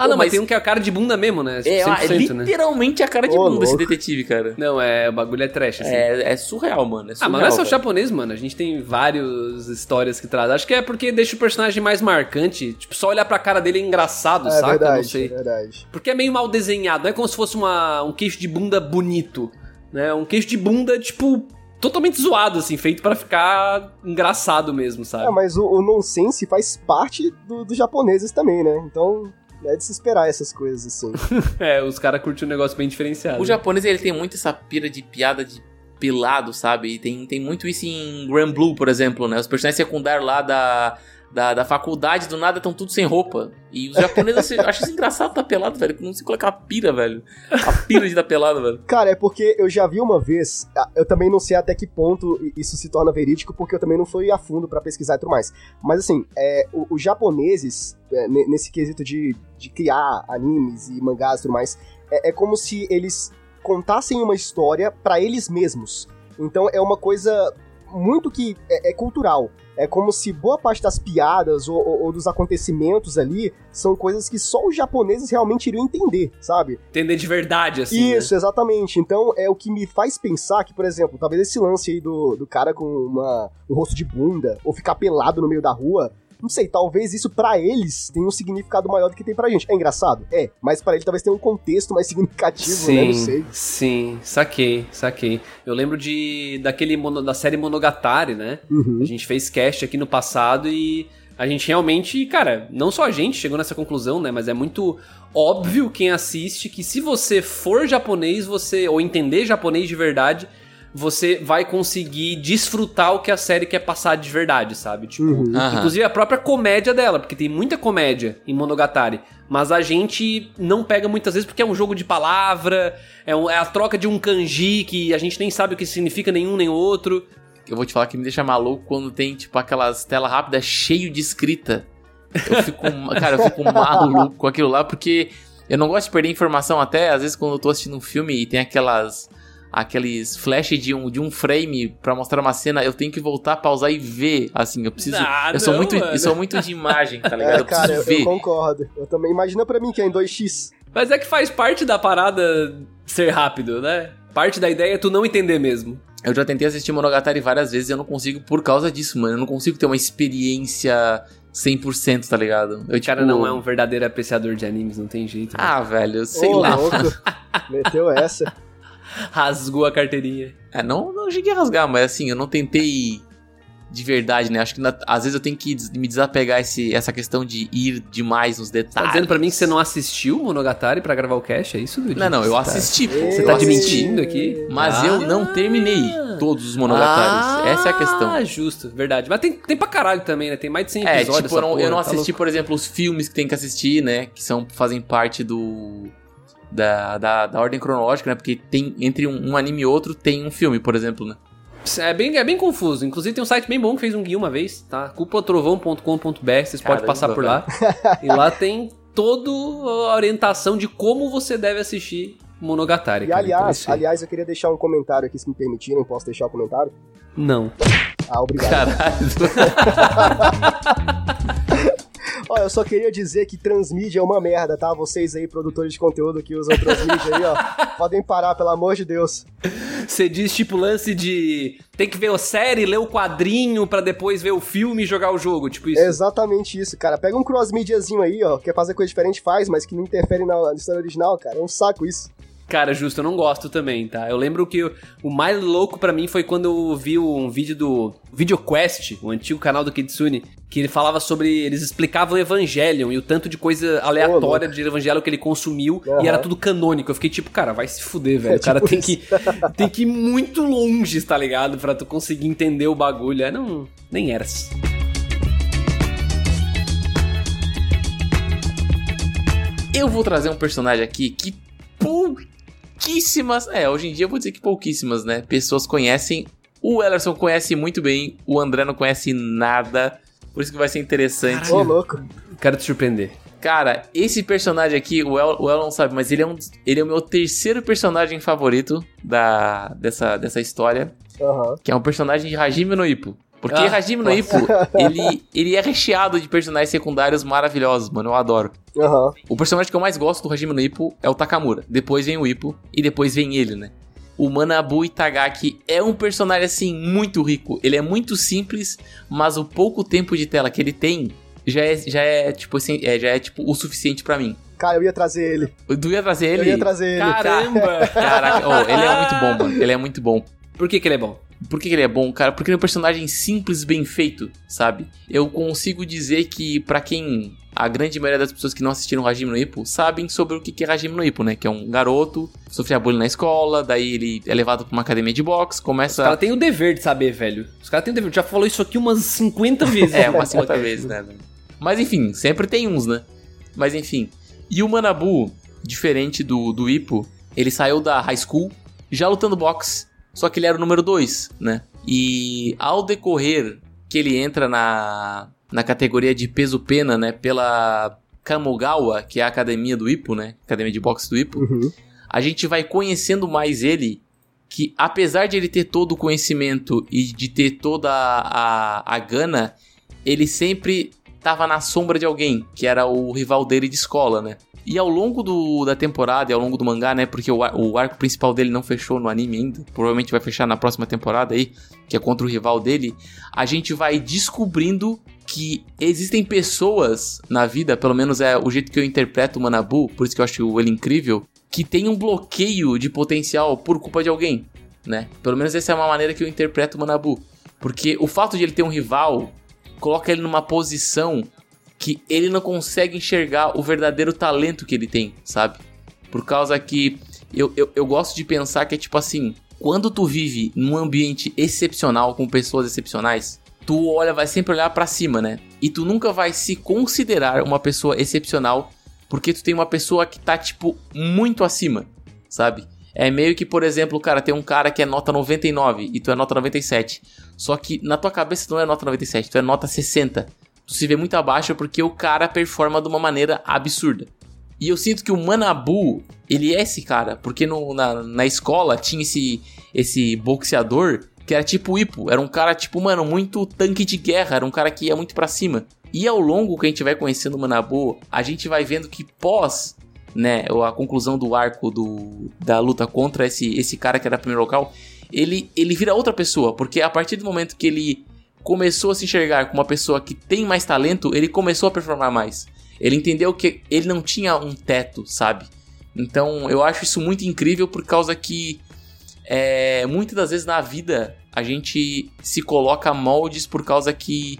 Ah, pô, não, mas, mas, tem um que é a cara de bunda mesmo, né? É, é literalmente né? a cara de bunda esse detetive, cara. Não, é, o bagulho é trash, assim. É, é surreal, mano. É surreal, ah, mas não é só japonês, mano. A gente tem várias histórias que traz. Acho que é porque deixa o personagem mais marcante. Tipo, só olhar pra cara dele é engraçado, é, saca? Verdade, não sei. É verdade. Porque é meio mal desenhado. Não é como se fosse uma, um queixo de bunda bonito. Né? Um queixo de bunda, tipo, totalmente zoado, assim, feito para ficar engraçado mesmo, sabe? É, mas o, o nonsense faz parte do, dos japoneses também, né? Então, é de se esperar essas coisas, assim. é, os caras curtem um negócio bem diferenciado. O japonês, ele tem muito essa pira de piada de pelado, sabe? E tem, tem muito isso em Grand Blue, por exemplo, né? Os personagens secundários lá da da, da faculdade, do nada estão tudo sem roupa. E os japoneses acham isso engraçado tá pelado, velho. Não se colocar a pira, velho. A pira de tá pelado, velho. Cara, é porque eu já vi uma vez, eu também não sei até que ponto isso se torna verídico, porque eu também não fui a fundo para pesquisar e tudo mais. Mas assim, é, os japoneses, é, nesse quesito de, de criar animes e mangás e tudo mais, é, é como se eles contassem uma história para eles mesmos. Então é uma coisa muito que é, é cultural. É como se boa parte das piadas ou, ou, ou, dos acontecimentos ali são coisas que só os japoneses realmente iriam entender, sabe? Entender de verdade, assim. Né? Isso, né? exatamente. Então é o que me faz pensar que, por exemplo, talvez esse lance aí do, do cara com uma, um rosto de bunda ou ficar pelado no meio da rua não sei, talvez isso para eles tenha um significado maior do que tem pra gente. É engraçado? É, mas para ele talvez tenha um contexto mais significativo, sim, né? Não sei. Sim, saquei, saquei. Eu lembro de daquele mono, da série Monogatari, né? Uhum. A gente fez cast aqui no passado e a gente realmente, cara, não só a gente chegou nessa conclusão, né? Mas é muito óbvio quem assiste que se você for japonês, você ou entender japonês de verdade, você vai conseguir desfrutar o que a série quer passar de verdade, sabe? Tipo, uhum. inclusive a própria comédia dela, porque tem muita comédia em Monogatari, mas a gente não pega muitas vezes porque é um jogo de palavra, é, um, é a troca de um kanji que a gente nem sabe o que significa nenhum nem outro. Eu vou te falar que me deixa maluco quando tem, tipo, aquelas telas rápidas cheio de escrita. Eu fico, cara, eu fico maluco com aquilo lá, porque eu não gosto de perder informação até, às vezes quando eu tô assistindo um filme e tem aquelas aqueles flash de um, de um frame para mostrar uma cena, eu tenho que voltar, pausar e ver, assim, eu preciso, ah, eu sou muito, eu sou muito de imagem, tá ligado? É, cara, eu, eu, concordo. Eu também imagina para mim que é em 2x. Mas é que faz parte da parada ser rápido, né? Parte da ideia é tu não entender mesmo. Eu já tentei assistir Monogatari várias vezes e eu não consigo por causa disso, mano. Eu não consigo ter uma experiência 100%, tá ligado? Eu, o cara tipo... não é um verdadeiro apreciador de animes, não tem jeito. Né? Ah, velho, sei Ô, lá. Louco. Meteu essa. Rasgou a carteirinha. É, não, não cheguei a rasgar, mas assim, eu não tentei de verdade, né? Acho que na, às vezes eu tenho que me desapegar esse, essa questão de ir demais nos detalhes. Tá dizendo pra mim que você não assistiu Monogatari pra gravar o cast? É isso, Dudu? Não, não, eu assisti. Tá... Você tá admitindo aqui? Mas ah, eu não terminei todos os Monogataris. Ah, Essa é a questão. Ah, justo, verdade. Mas tem, tem pra caralho também, né? Tem mais de 100 episódios. É, tipo, eu não, eu não tá assisti, por exemplo, os filmes que tem que assistir, né? Que são, fazem parte do da, da, da ordem cronológica, né? Porque tem entre um, um, anime e outro tem um filme, por exemplo, né? É bem, é bem confuso. Inclusive tem um site bem bom que fez um guia uma vez, tá? cúpulatrovão.com.br, vocês podem passar por lá. e lá tem toda a orientação de como você deve assistir Monogatari. E aliás, aliás, eu queria deixar um comentário aqui, se me permitirem, posso deixar o um comentário? Não. Ah, obrigado. Caralho. Ó, eu só queria dizer que transmídia é uma merda, tá? Vocês aí, produtores de conteúdo que usam transmídia aí, ó, podem parar, pelo amor de Deus. Você diz tipo lance de tem que ver a série, ler o quadrinho para depois ver o filme e jogar o jogo, tipo isso. É exatamente isso, cara. Pega um cross-mediazinho aí, ó, quer fazer coisa diferente, faz, mas que não interfere na história original, cara. É um saco isso. Cara, justo, eu não gosto também, tá? Eu lembro que o mais louco para mim foi quando eu vi um vídeo do VideoQuest, o antigo canal do Kitsune, que ele falava sobre. Eles explicavam o Evangelion e o tanto de coisa aleatória oh, de Evangelho que ele consumiu uhum. e era tudo canônico. Eu fiquei tipo, cara, vai se fuder, velho. É, o cara tipo tem, que, tem que ir muito longe, tá ligado? Pra tu conseguir entender o bagulho. É, não. Nem era. Eu vou trazer um personagem aqui que pouquíssimas, é, hoje em dia eu vou dizer que pouquíssimas, né? Pessoas conhecem. O Ellerson conhece muito bem, o André não conhece nada. Por isso que vai ser interessante. Ô, louco. Quero te surpreender. Cara, esse personagem aqui, o El, o El não sabe, mas ele é, um, ele é o meu terceiro personagem favorito da, dessa, dessa história. Uhum. Que é um personagem de Hajime no Ippo. Porque ah, Hajime no Ippo, ele, ele é recheado de personagens secundários maravilhosos, mano. Eu adoro. Uhum. O personagem que eu mais gosto do Hajime no Ippo é o Takamura. Depois vem o Ippo e depois vem ele, né? O Manabu Itagaki é um personagem, assim, muito rico. Ele é muito simples, mas o pouco tempo de tela que ele tem já é, já é tipo, assim, é, já é, tipo, o suficiente para mim. Cara, eu ia trazer ele. Tu ia trazer ele? Eu ia trazer ele. Caramba! Caraca, oh, ele é muito bom, mano. Ele é muito bom. Por que, que ele é bom? Por que, ele é bom, cara? Porque ele é um personagem simples, bem feito, sabe? Eu consigo dizer que, para quem. A grande maioria das pessoas que não assistiram Hajime no Ippo sabem sobre o que é Hajime no Ippo, né? Que é um garoto, sofria bullying na escola, daí ele é levado pra uma academia de boxe, começa... Os caras têm o dever de saber, velho. Os caras têm o dever. Já falou isso aqui umas 50 vezes. é, umas 50 vezes, né? Mas enfim, sempre tem uns, né? Mas enfim. E o Manabu, diferente do, do Ippo, ele saiu da high school já lutando boxe só que ele era o número 2, né? E ao decorrer que ele entra na, na categoria de peso-pena, né? Pela Kamogawa, que é a academia do Ipo, né? Academia de boxe do Ipo. Uhum. A gente vai conhecendo mais ele que apesar de ele ter todo o conhecimento e de ter toda a, a, a gana, ele sempre tava na sombra de alguém, que era o rival dele de escola, né? E ao longo do, da temporada e ao longo do mangá, né? Porque o, o arco principal dele não fechou no anime ainda. Provavelmente vai fechar na próxima temporada aí, que é contra o rival dele. A gente vai descobrindo que existem pessoas na vida, pelo menos é o jeito que eu interpreto o Manabu, por isso que eu acho ele incrível, que tem um bloqueio de potencial por culpa de alguém, né? Pelo menos essa é uma maneira que eu interpreto o Manabu. Porque o fato de ele ter um rival coloca ele numa posição que ele não consegue enxergar o verdadeiro talento que ele tem, sabe? Por causa que eu, eu, eu gosto de pensar que é tipo assim: quando tu vive num ambiente excepcional com pessoas excepcionais, tu olha, vai sempre olhar para cima, né? E tu nunca vai se considerar uma pessoa excepcional porque tu tem uma pessoa que tá, tipo, muito acima, sabe? É meio que, por exemplo, cara, tem um cara que é nota 99 e tu é nota 97. Só que na tua cabeça tu não é nota 97, tu é nota 60. Tu se vê muito abaixo porque o cara performa de uma maneira absurda. E eu sinto que o Manabu, ele é esse cara, porque no, na, na escola tinha esse, esse boxeador que era tipo Ipo, era um cara tipo, mano, muito tanque de guerra, era um cara que ia muito para cima. E ao longo que a gente vai conhecendo o Manabu, a gente vai vendo que pós, né, a conclusão do arco do, da luta contra esse, esse cara que era primeiro local, ele, ele vira outra pessoa, porque a partir do momento que ele começou a se enxergar como uma pessoa que tem mais talento, ele começou a performar mais. Ele entendeu que ele não tinha um teto, sabe? Então eu acho isso muito incrível por causa que é, muitas das vezes na vida a gente se coloca moldes por causa que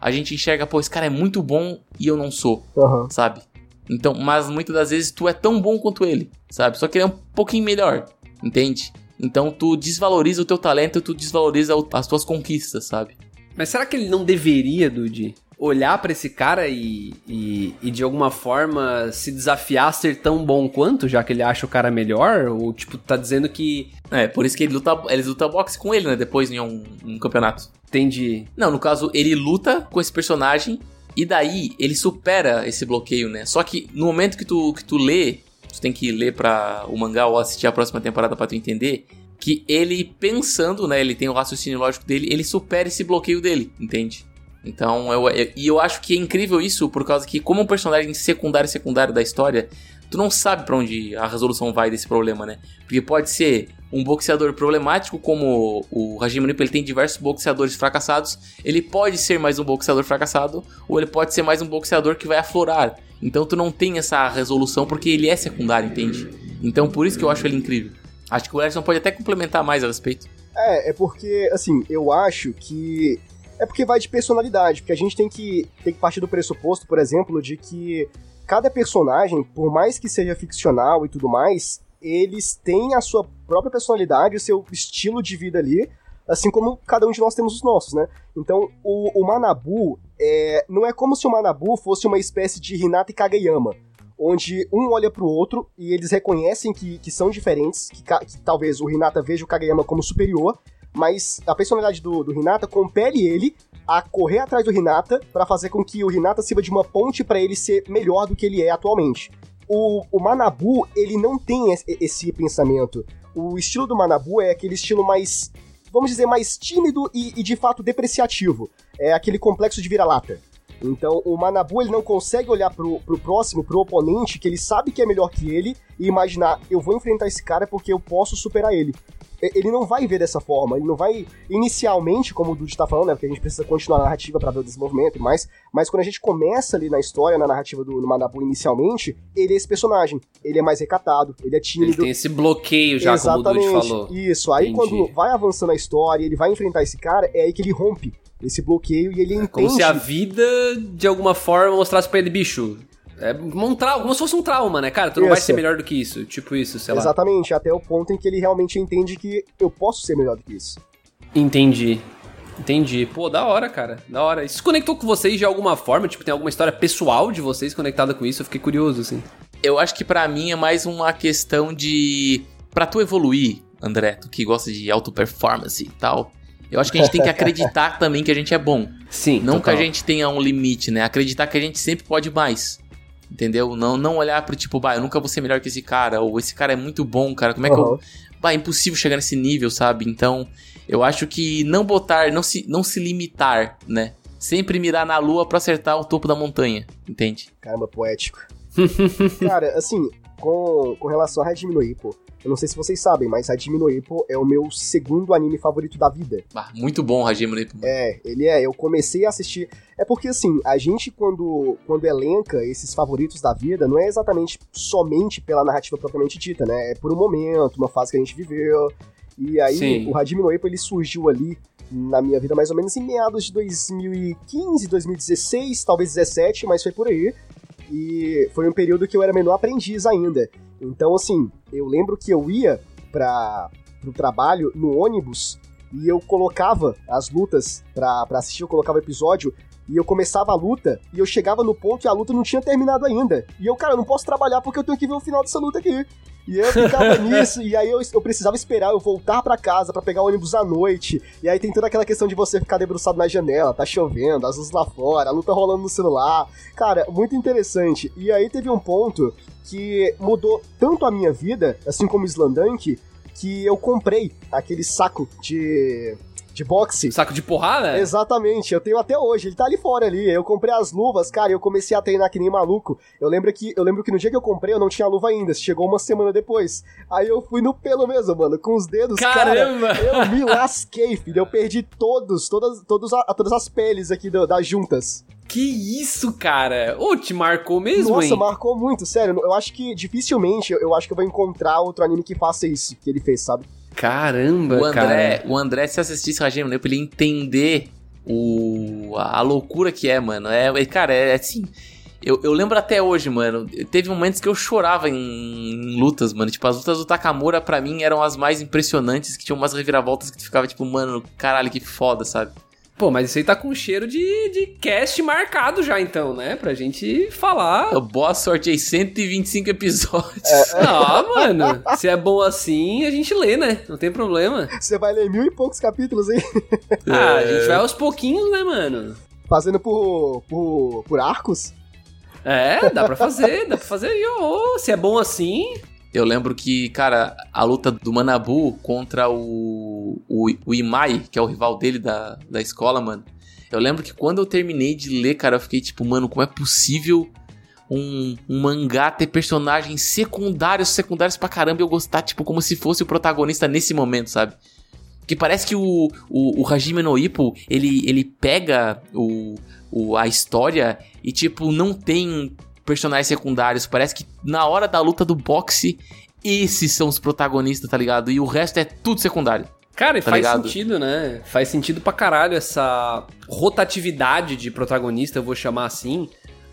a gente enxerga, pô, esse cara é muito bom e eu não sou, uhum. sabe? Então, mas muitas das vezes tu é tão bom quanto ele, sabe? Só que ele é um pouquinho melhor, entende? Então tu desvaloriza o teu talento, tu desvaloriza as tuas conquistas, sabe? Mas será que ele não deveria, Dude, olhar para esse cara e, e, e, de alguma forma se desafiar a ser tão bom quanto, já que ele acha o cara melhor? Ou, tipo, tá dizendo que. É, por isso que ele luta, eles lutam boxe com ele, né? Depois em um, um campeonato. Entendi. Não, no caso, ele luta com esse personagem e daí ele supera esse bloqueio, né? Só que no momento que tu, que tu lê, tu tem que ler para o mangá ou assistir a próxima temporada para tu entender que ele pensando, né, ele tem o raciocínio lógico dele, ele supera esse bloqueio dele, entende? Então, eu, eu, e eu acho que é incrível isso, por causa que, como um personagem secundário secundário da história, tu não sabe para onde a resolução vai desse problema, né? Porque pode ser um boxeador problemático, como o Hajime Nipo, ele tem diversos boxeadores fracassados, ele pode ser mais um boxeador fracassado, ou ele pode ser mais um boxeador que vai aflorar. Então tu não tem essa resolução porque ele é secundário, entende? Então por isso que eu acho ele incrível. Acho que o Erson pode até complementar mais a respeito. É, é porque, assim, eu acho que é porque vai de personalidade, porque a gente tem que, tem que partir do pressuposto, por exemplo, de que cada personagem, por mais que seja ficcional e tudo mais, eles têm a sua própria personalidade, o seu estilo de vida ali, assim como cada um de nós temos os nossos, né? Então, o, o Manabu é, não é como se o Manabu fosse uma espécie de Hinata e Kageyama, onde um olha pro outro e eles reconhecem que, que são diferentes, que, que talvez o Hinata veja o Kageyama como superior, mas a personalidade do, do Hinata compele ele a correr atrás do Hinata para fazer com que o Hinata sirva de uma ponte para ele ser melhor do que ele é atualmente. O, o Manabu, ele não tem esse pensamento. O estilo do Manabu é aquele estilo mais, vamos dizer, mais tímido e, e de fato depreciativo. É aquele complexo de vira-lata. Então, o Manabu ele não consegue olhar pro, pro próximo, pro oponente, que ele sabe que é melhor que ele, e imaginar, eu vou enfrentar esse cara porque eu posso superar ele ele não vai ver dessa forma, ele não vai inicialmente, como o Dude tá falando, né, porque a gente precisa continuar a narrativa para ver o desenvolvimento e mais, mas quando a gente começa ali na história, na narrativa do Manabu inicialmente, ele é esse personagem, ele é mais recatado, ele é tímido. Ele tem esse bloqueio já, Exatamente, como o Dude falou. Isso, aí Entendi. quando vai avançando a história, ele vai enfrentar esse cara, é aí que ele rompe esse bloqueio e ele é entende... Como se a vida, de alguma forma, mostrasse pra ele, bicho, é um trauma, como se fosse um trauma, né, cara? Tu não isso. vai ser melhor do que isso. Tipo isso, sei lá. Exatamente, até o ponto em que ele realmente entende que eu posso ser melhor do que isso. Entendi. Entendi. Pô, da hora, cara. Da hora. Isso conectou com vocês de alguma forma? Tipo, tem alguma história pessoal de vocês conectada com isso? Eu fiquei curioso, assim. Eu acho que para mim é mais uma questão de. Pra tu evoluir, André, tu que gosta de auto performance e tal. Eu acho que a gente tem que acreditar também que a gente é bom. Sim. Não total. que a gente tenha um limite, né? Acreditar que a gente sempre pode mais. Entendeu? Não, não olhar pro tipo, bah, eu nunca vou ser melhor que esse cara, ou esse cara é muito bom, cara, como é uhum. que eu. bah, é impossível chegar nesse nível, sabe? Então, eu acho que não botar, não se, não se limitar, né? Sempre mirar na lua para acertar o topo da montanha, entende? Caramba, poético. Cara, assim, com, com relação a no Ippo, eu não sei se vocês sabem, mas Hajime no Ippo é o meu segundo anime favorito da vida. Bah, muito bom Hajime no Ippo. É, ele é. Eu comecei a assistir. É porque assim, a gente quando quando elenca esses favoritos da vida, não é exatamente somente pela narrativa propriamente dita, né? É por um momento, uma fase que a gente viveu. E aí Sim. o Hajime no Ippo ele surgiu ali na minha vida mais ou menos em meados de 2015, 2016, talvez 17, mas foi por aí. E foi um período que eu era menor aprendiz ainda. Então, assim, eu lembro que eu ia para o trabalho no ônibus e eu colocava as lutas pra assistir, eu colocava episódio e eu começava a luta e eu chegava no ponto e a luta não tinha terminado ainda. E eu, cara, eu não posso trabalhar porque eu tenho que ver o final dessa luta aqui. E eu ficava nisso, e aí eu, eu precisava esperar eu voltar para casa para pegar o ônibus à noite. E aí tem toda aquela questão de você ficar debruçado na janela, tá chovendo, as luzes lá fora, a luta rolando no celular. Cara, muito interessante. E aí teve um ponto que mudou tanto a minha vida, assim como o Slandunk, que eu comprei aquele saco de de boxe. Saco de porrada? Exatamente, eu tenho até hoje, ele tá ali fora ali. Eu comprei as luvas, cara, e eu comecei a treinar que nem maluco. Eu lembro que eu lembro que no dia que eu comprei eu não tinha luva ainda, chegou uma semana depois. Aí eu fui no pelo mesmo, mano, com os dedos, Caramba! cara. Eu me lasquei, filho. Eu perdi todos, todas, todos, todas as peles aqui do, das juntas. Que isso, cara? Ô, oh, te marcou mesmo, Nossa, hein? marcou muito, sério. Eu acho que dificilmente eu acho que eu vou encontrar outro anime que faça isso que ele fez, sabe? Caramba, o André, cara. O André, se assistisse Rajime Nepo, ele entender o, a loucura que é, mano. É, é cara, é assim. Eu, eu lembro até hoje, mano. Teve momentos que eu chorava em, em, lutas, mano. Tipo, as lutas do Takamura, pra mim, eram as mais impressionantes, que tinham umas reviravoltas que tu ficava, tipo, mano, caralho, que foda, sabe? Pô, mas isso aí tá com cheiro de, de cast marcado já, então, né? Pra gente falar. Boa sorte aí, 125 episódios. É, é. Ah, mano, se é bom assim, a gente lê, né? Não tem problema. Você vai ler mil e poucos capítulos aí. Ah, a gente vai aos pouquinhos, né, mano? Fazendo por, por, por arcos? É, dá pra fazer, dá pra fazer. E, oh, se é bom assim, eu lembro que, cara, a luta do Manabu contra o, o, o Imai, que é o rival dele da, da escola, mano. Eu lembro que quando eu terminei de ler, cara, eu fiquei tipo, mano, como é possível um, um mangá ter personagens secundários, secundários pra caramba e eu gostar, tipo, como se fosse o protagonista nesse momento, sabe? Que parece que o, o, o Hajime no Ippo, ele, ele pega o, o, a história e, tipo, não tem personagens secundários. Parece que na hora da luta do boxe, esses são os protagonistas, tá ligado? E o resto é tudo secundário. Cara, e tá faz ligado? sentido, né? Faz sentido pra caralho essa rotatividade de protagonista, eu vou chamar assim.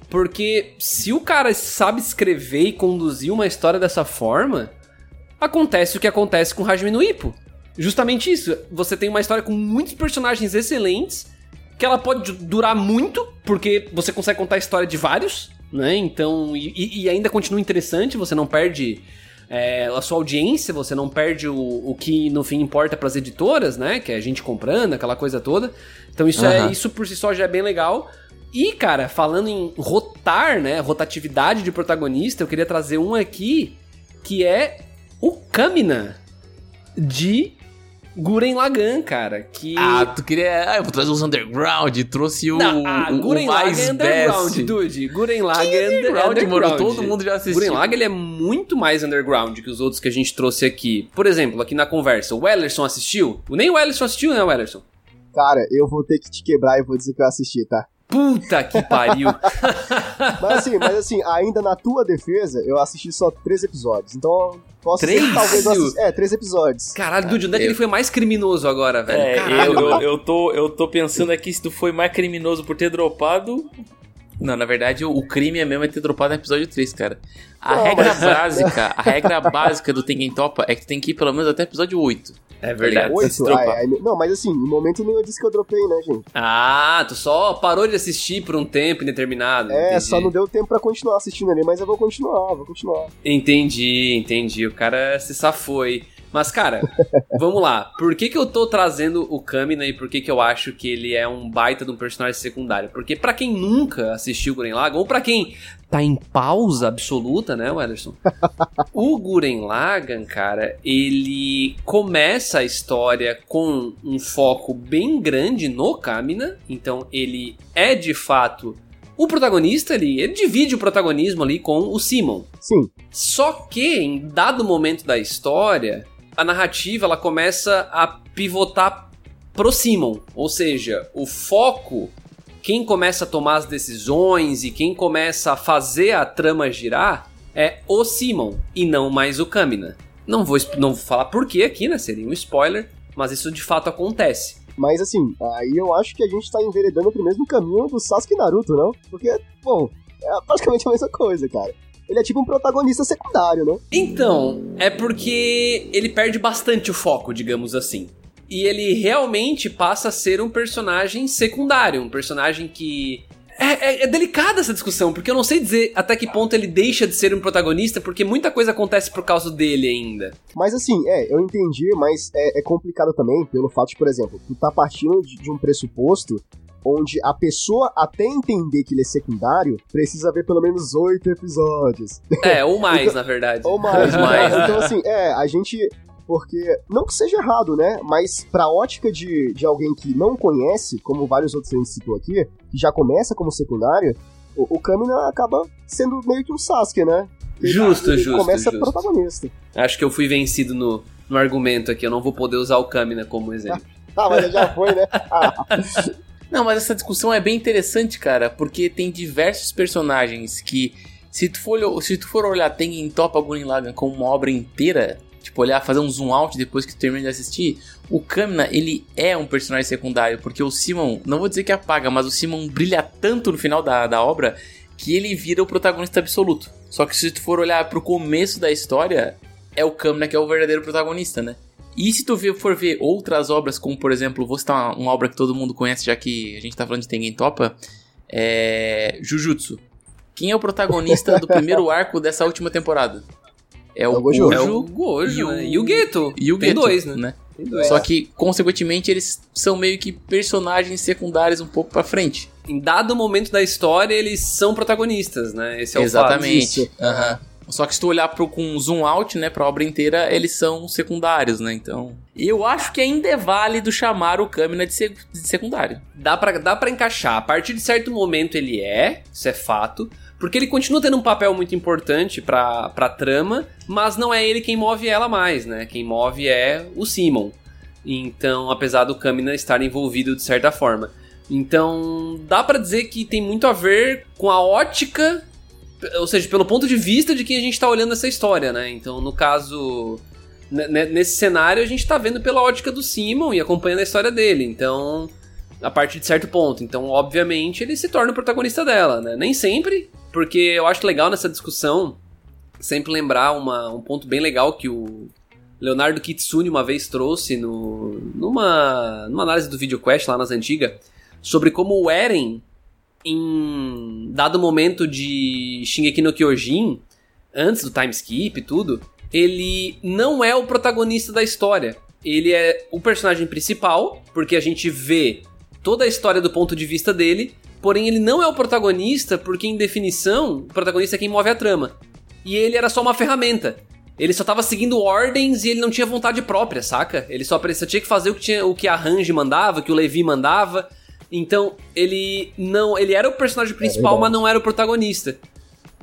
Porque se o cara sabe escrever e conduzir uma história dessa forma, acontece o que acontece com Hajime no Ippo. Justamente isso. Você tem uma história com muitos personagens excelentes, que ela pode durar muito, porque você consegue contar a história de vários, né? Então, e, e ainda continua interessante, você não perde é, a sua audiência, você não perde o, o que no fim importa para as editoras, né? Que é a gente comprando, aquela coisa toda. Então isso, uhum. é, isso por si só já é bem legal. E, cara, falando em rotar, né? Rotatividade de protagonista, eu queria trazer um aqui que é o Kamina de Guren Lagan, cara, que... Ah, tu queria... Ah, eu vou trazer os underground, trouxe o, Não, ah, o, Guren o mais Lagan é underground, dude. Guren Lagan é underground, underground, mano, todo mundo já assistiu. Guren Lagan, ele é muito mais underground que os outros que a gente trouxe aqui. Por exemplo, aqui na conversa, o Wellerson assistiu? Nem o Wellerson assistiu, né, Wellerson? Cara, eu vou ter que te quebrar e vou dizer que eu assisti, tá? Puta que pariu. mas assim, mas assim, ainda na tua defesa, eu assisti só três episódios. Então, posso três? dizer que talvez eu assisti... É, três episódios. Caralho, Dude, onde é que ele foi mais criminoso agora, velho? É, Caralho, eu, eu, eu, tô, eu tô pensando aqui se tu foi mais criminoso por ter dropado não, na verdade, o, crime é mesmo é ter dropado no episódio 3, cara. A não, regra mas... básica, a regra básica do Tengen Topa é que tu tem que ir pelo menos até episódio 8. É verdade. Oito? Ah, é, não, mas assim, no momento nenhum eu disse que eu dropei, né, gente? Ah, tu só parou de assistir por um tempo indeterminado. É, entendi. só não deu tempo pra continuar assistindo ali, mas eu vou continuar, vou continuar. Entendi, entendi. O cara se safou aí. Mas, cara, vamos lá. Por que, que eu tô trazendo o Kamina e por que, que eu acho que ele é um baita de um personagem secundário? Porque para quem nunca assistiu Guren Lagann, ou para quem tá em pausa absoluta, né, Ederson? o Guren Lagann, cara, ele começa a história com um foco bem grande no Kamina, então ele é de fato o protagonista ali, ele divide o protagonismo ali com o Simon. Sim. Só que em dado momento da história, a narrativa ela começa a pivotar pro Simon, ou seja, o foco quem começa a tomar as decisões e quem começa a fazer a trama girar é o Simon e não mais o Kamina. Não vou, não vou falar porquê aqui, né? Seria um spoiler, mas isso de fato acontece. Mas assim, aí eu acho que a gente tá enveredando pro mesmo caminho do Sasuke e Naruto, não? Porque, bom, é praticamente a mesma coisa, cara. Ele é tipo um protagonista secundário, né? Então, é porque ele perde bastante o foco, digamos assim e ele realmente passa a ser um personagem secundário, um personagem que é, é, é, delicada essa discussão, porque eu não sei dizer até que ponto ele deixa de ser um protagonista, porque muita coisa acontece por causa dele ainda. Mas assim, é, eu entendi, mas é, é complicado também pelo fato de, por exemplo, tu tá partindo de, de, um pressuposto onde a pessoa, até entender que ele é secundário, precisa ver pelo menos oito episódios. É, ou mais, então, na verdade. Ou mais. Ou mais. Então, assim, é, a gente porque, não que seja errado, né? Mas pra ótica de, de alguém que não conhece, como vários outros a gente citou aqui, que já começa como secundário, o, o Kamina acaba sendo meio que um Sasuke, né? Ele, justo, ele justo. começa justo. protagonista. Acho que eu fui vencido no, no argumento aqui, eu não vou poder usar o Kamina como exemplo. ah, mas já foi, né? Ah. Não, mas essa discussão é bem interessante, cara, porque tem diversos personagens que, se tu for, se tu for olhar Tengen Toppa Gurren Lagann como uma obra inteira, tipo, olhar, fazer um zoom out depois que tu termina de assistir, o Kamina, ele é um personagem secundário, porque o Simon, não vou dizer que apaga, mas o Simon brilha tanto no final da, da obra que ele vira o protagonista absoluto. Só que se tu for olhar pro começo da história, é o Kamina que é o verdadeiro protagonista, né? E se tu for ver outras obras, como por exemplo, vou citar uma, uma obra que todo mundo conhece, já que a gente tá falando de Tengen Topa, é Jujutsu. Quem é o protagonista do primeiro arco dessa última temporada? É o, é o Gojo, é o Gojo e o, né? e o Geto. E o Tem Geto, dois, né? né? Tem dois. Só que, consequentemente, eles são meio que personagens secundários um pouco pra frente. Em dado momento da história, eles são protagonistas, né? Esse é Exatamente. o fato. Exatamente. Uhum. Só que se tu olhar pro, com zoom out, né, pra obra inteira, eles são secundários, né? Então. Eu acho que ainda é válido chamar o Kamina de, de secundário. Dá pra, dá pra encaixar. A partir de certo momento ele é, isso é fato. Porque ele continua tendo um papel muito importante pra, pra trama, mas não é ele quem move ela mais, né? Quem move é o Simon. Então, apesar do Kamina estar envolvido de certa forma. Então, dá para dizer que tem muito a ver com a ótica, ou seja, pelo ponto de vista de quem a gente tá olhando essa história, né? Então, no caso, nesse cenário, a gente tá vendo pela ótica do Simon e acompanhando a história dele. Então, a partir de certo ponto. Então, obviamente, ele se torna o protagonista dela, né? Nem sempre, porque eu acho legal nessa discussão sempre lembrar uma, um ponto bem legal que o Leonardo Kitsune uma vez trouxe no, numa, numa análise do VideoQuest lá nas antigas, sobre como o Eren, em dado momento de Shingeki no Kyojin, antes do time skip e tudo, ele não é o protagonista da história. Ele é o personagem principal, porque a gente vê toda a história do ponto de vista dele, porém ele não é o protagonista, porque em definição, o protagonista é quem move a trama. E ele era só uma ferramenta. Ele só tava seguindo ordens e ele não tinha vontade própria, saca? Ele só, só tinha que fazer o que, tinha, o que a Range mandava, o que o Levi mandava. Então, ele não. Ele era o personagem é principal, é mas não era o protagonista.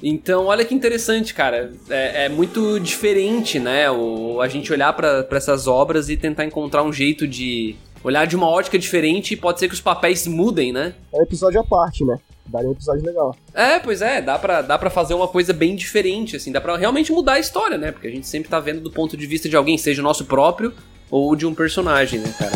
Então, olha que interessante, cara. É, é muito diferente, né? O, a gente olhar para essas obras e tentar encontrar um jeito de olhar de uma ótica diferente e pode ser que os papéis mudem, né? É um episódio à parte, né? Daria um episódio legal. É, pois é, dá pra, dá pra fazer uma coisa bem diferente, assim, dá pra realmente mudar a história, né? Porque a gente sempre tá vendo do ponto de vista de alguém, seja o nosso próprio ou de um personagem, né, cara?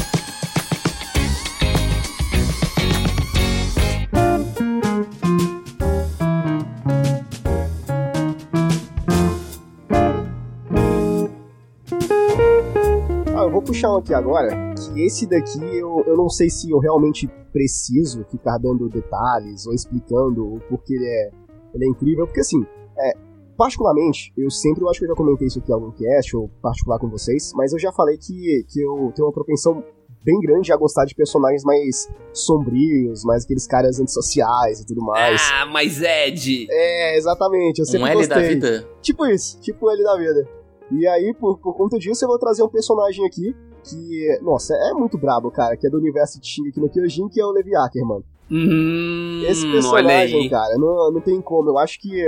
Puxar um aqui agora, que esse daqui eu, eu não sei se eu realmente preciso ficar dando detalhes ou explicando o porquê ele é, ele é incrível, porque assim, é, particularmente, eu sempre, eu acho que eu já comentei isso aqui em algum cast, ou particular com vocês, mas eu já falei que, que eu tenho uma propensão bem grande a gostar de personagens mais sombrios, mais aqueles caras antissociais e tudo mais. Ah, mas Ed! É, exatamente, eu sempre um L gostei. da vida. Tipo isso, tipo o L da vida. E aí, por, por conta disso, eu vou trazer um personagem aqui que, nossa, é muito brabo, cara, que é do universo de Shingeki no Kyojin, que é o Levi Ackerman. Hum, Esse personagem, cara, não, não tem como. Eu acho que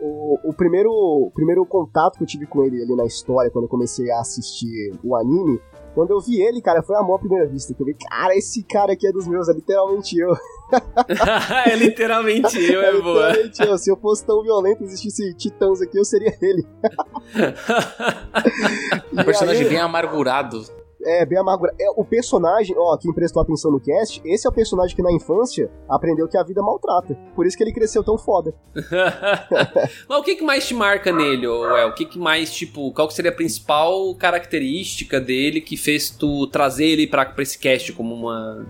o, o primeiro, o primeiro contato que eu tive com ele ali na história, quando eu comecei a assistir o anime, quando eu vi ele, cara, foi amor à primeira vista. Que eu vi, cara, esse cara aqui é dos meus, é literalmente eu. é literalmente eu, é boa. literalmente eu. Se eu fosse tão violento e existisse titãs aqui, eu seria ele. Um personagem aí- bem amargurado. É, bem amargura. É, o personagem, ó, quem prestou atenção no cast, esse é o personagem que na infância aprendeu que a vida maltrata. Por isso que ele cresceu tão foda. Mas o que, que mais te marca nele, El? O que, que mais, tipo, qual que seria a principal característica dele que fez tu trazer ele pra, pra esse cast como uma,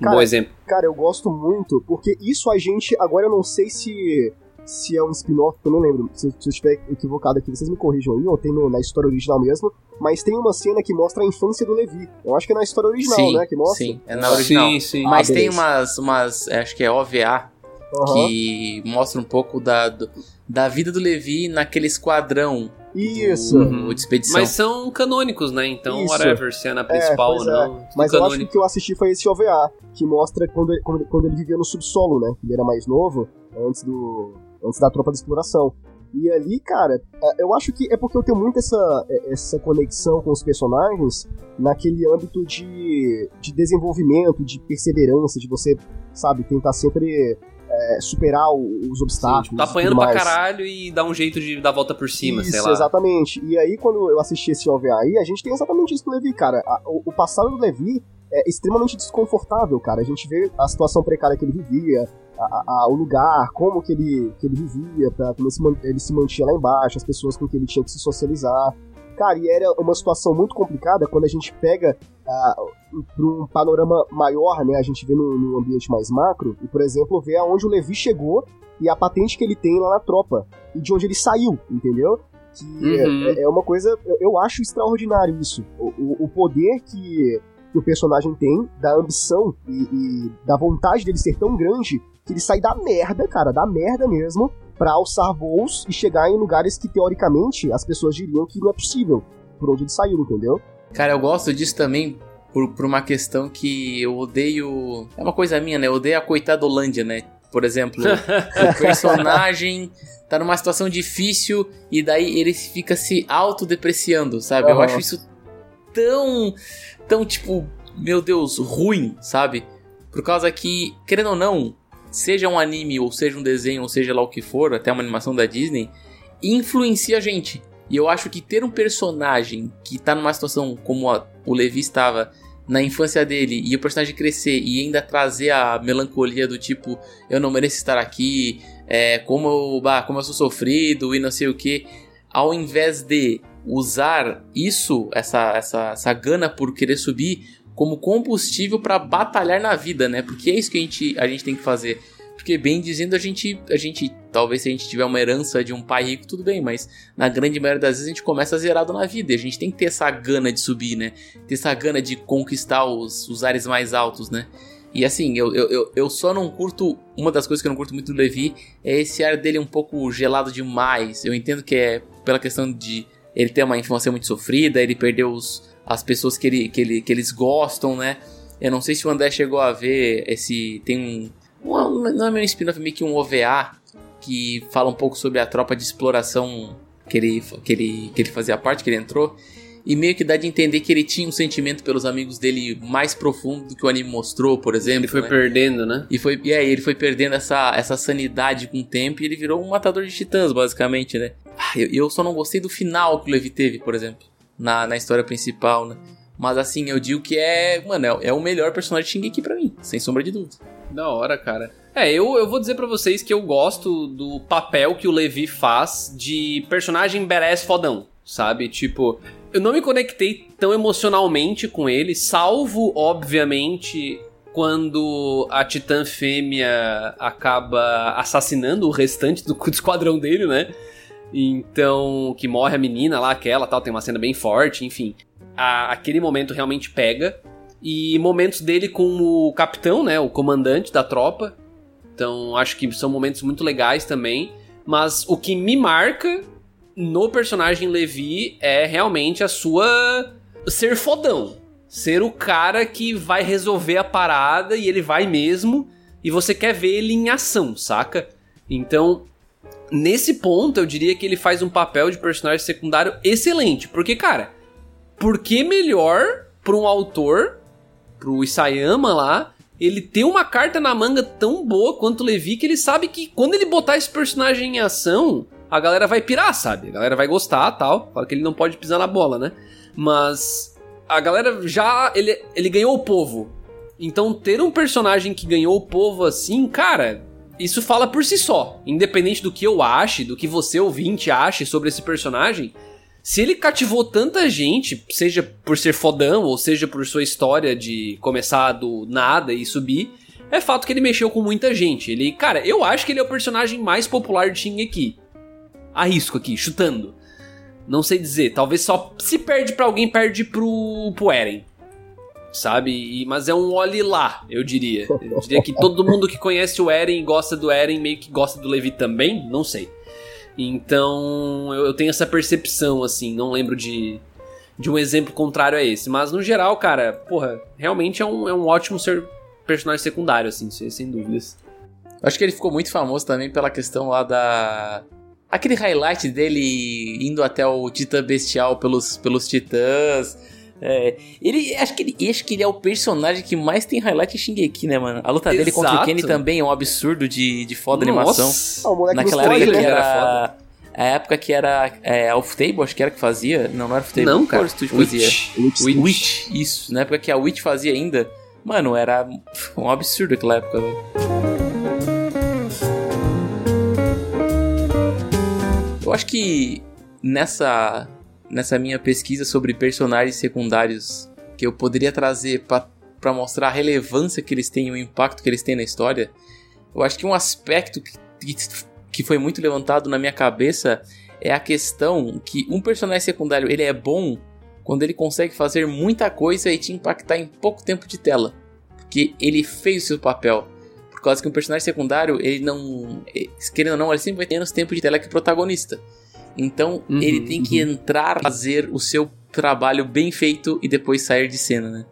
um Cara, bom exemplo? Cara, eu gosto muito, porque isso a gente. Agora eu não sei se. Se é um spin-off, eu não lembro. Se, se eu estiver equivocado aqui, vocês me corrijam aí, ou tem no- na história original mesmo. Mas tem uma cena que mostra a infância do Levi. Eu acho que é na história original, sim, né? Que mostra. sim, é na original. Sim, sim. Mas Ah, tem umas, umas, acho que é OVA, Aham. que mostra um pouco da, do- da vida do Levi naquele esquadrão Isso. do, Uhum. Mas são canônicos, né? Então, Isso. whatever, se é na principal pois ou é. não. tudo Mas eu acho canônico. que o que eu assisti foi esse OVA, que mostra quando, ele- quando, quando ele vivia no subsolo, né? Ele era mais novo, antes do. Antes da tropa de exploração. E ali, cara, é, eu acho que é porque eu tenho muito essa, é, essa conexão com os personagens naquele âmbito de, de desenvolvimento, de perseverança, de você, sabe, tentar sempre é, superar os Sim, obstáculos. tipo, tá apanhando pra caralho e dá um jeito de dar a volta por cima, isso, sei lá. exatamente. E aí, quando eu assisti esse OVA aí, a gente tem exatamente isso do Levi, cara. O, o passado do Levi é extremamente desconfortável, cara. A gente vê a situação precária que ele vivia, a- a- o lugar, como que ele, que ele vivia, pra, como ele se, ele se mantinha lá embaixo, as pessoas com quem ele tinha que se socializar. Cara, e era uma situação muito complicada quando a gente pega para um panorama maior, né? A gente vê num, num ambiente mais macro, e, por exemplo, vê aonde o Levi chegou e a patente que ele tem lá na tropa, e de onde ele saiu, entendeu? Que Uhum. é, é uma coisa, eu, eu acho extraordinário isso. O, o- o poder que, que o personagem tem, da ambição e, e da vontade dele ser tão grande, que ele sai da merda, cara, da merda mesmo, pra alçar voos e chegar em lugares que, teoricamente, as pessoas diriam que não é possível, por onde ele saiu, entendeu? Cara, eu gosto disso também por, por uma questão que eu odeio. É uma coisa minha, né? Eu odeio a coitadolândia, né? Por exemplo, o personagem tá numa situação difícil e daí ele fica se autodepreciando, sabe? Eu Aham. acho isso tão. tão, tipo, meu Deus, ruim, sabe? Por causa que, querendo ou não, seja um anime, ou seja um desenho, ou seja lá o que for, até uma animação da Disney, influencia a gente. E eu acho que ter um personagem que tá numa situação como a- o Levi estava na infância dele e o personagem crescer e ainda trazer a melancolia do tipo eu não mereço estar aqui, é, como, eu, bah, como eu sou sofrido e não sei o que, ao invés de usar isso, essa, essa, essa gana por querer subir, como combustível para batalhar na vida, né? Porque é isso que a gente, a gente tem que fazer. Porque, bem dizendo, a gente, a gente, talvez se a gente tiver uma herança de um pai rico, tudo bem, mas na grande maioria das vezes a gente começa zerado na vida. E a gente tem que ter essa gana de subir, né? Ter essa gana de conquistar os, os ares mais altos, né? E assim, eu, eu, eu- só não curto. Uma das coisas que eu não curto muito do Levi é esse ar dele um pouco gelado demais. Eu entendo que é pela questão de ele ter uma infância muito sofrida, ele perdeu os, as pessoas que, ele, que, ele, que eles gostam, né? Eu não sei se o André chegou a ver esse. Tem um. um não é meio um spin-off, meio que um OVA que fala um pouco sobre a tropa de exploração que ele, que ele, que ele fazia parte, que ele entrou. E meio que dá de entender que ele tinha um sentimento pelos amigos dele mais profundo do que o anime mostrou, por exemplo. Ele foi né? perdendo, né? E foi, e aí ele foi perdendo essa, essa sanidade com o tempo e ele virou um matador de titãs, basicamente, né? Ah, Eu, eu só não gostei do final que o Levi teve, por exemplo, na, na história principal, né? Mas assim, eu digo que é, mano, é, é o melhor personagem de Shingeki pra mim, sem sombra de dúvida. Da hora, cara. É, eu, eu vou dizer pra vocês que eu gosto do papel que o Levi faz de personagem badass fodão, sabe? Tipo, eu não me conectei tão emocionalmente com ele, salvo, obviamente, quando a Titã Fêmea acaba assassinando o restante do esquadrão dele, né? Então, que morre a menina lá, aquela tal, tem uma cena bem forte, enfim. A, aquele momento realmente pega. E momentos dele com o capitão, né, o comandante da tropa. Então, acho que são momentos muito legais também. Mas o que me marca no personagem Levi é realmente a sua ser fodão. Ser o cara que vai resolver a parada e ele vai mesmo. E você quer ver ele em ação, saca? Então, nesse ponto, eu diria que ele faz um papel de personagem secundário excelente. Porque, cara, por que melhor para um autor, pro Isayama lá, ele ter uma carta na manga tão boa quanto o Levi que ele sabe que quando ele botar esse personagem em ação, a galera vai pirar, sabe? A galera vai gostar tal. Fala que ele não pode pisar na bola, né? Mas a galera já. Ele, ele ganhou o povo. Então ter um personagem que ganhou o povo assim, cara, isso fala por si só. Independente do que eu ache, do que você ouvinte ache sobre esse personagem, se ele cativou tanta gente, seja por ser fodão ou seja por sua história de começar do nada e subir, é fato que ele mexeu com muita gente. Ele, cara, eu acho que ele é o personagem mais popular de Shingeki. Arrisco aqui, chutando. Não sei dizer, talvez só se perde para alguém, perde pro, pro Eren. Sabe? E, mas é um olhe lá, eu diria. Eu diria que todo mundo que conhece o Eren e gosta do Eren meio que gosta do Levi também, não sei. Então eu, eu tenho essa percepção, assim, não lembro de, de um exemplo contrário a esse. Mas no geral, cara, porra, realmente é um, é um ótimo ser personagem secundário, assim, sem dúvidas. Acho que ele ficou muito famoso também pela questão lá da. Aquele highlight dele indo até o Titã Bestial pelos, pelos Titãs. É, ele, acho que ele, acho que ele é o personagem que mais tem highlight em Shingeki, né, mano? A luta Exato. dele contra o Kenny também é um absurdo de, de foda Nossa. animação. Oh, Naquela época que era. A época que era é, Off Table, acho que era que fazia. Não, não era Off Table. Não, cara. Estúdio fazia? Witch. Witch. Witch. Isso. Na época que a Witch fazia ainda. Mano, era um absurdo aquela época, velho. Eu acho que nessa nessa minha pesquisa sobre personagens secundários que eu poderia trazer para mostrar a relevância que eles têm, o impacto que eles têm na história, eu acho que um aspecto que, que foi muito levantado na minha cabeça é a questão que um personagem secundário ele é bom quando ele consegue fazer muita coisa e te impactar em pouco tempo de tela, porque ele fez o seu papel. Por causa que um personagem secundário, ele não. Querendo ou não, ele sempre vai ter menos tempo de tela que o protagonista. Então uhum, ele tem que uhum. entrar, fazer o seu trabalho bem feito e depois sair de cena, né?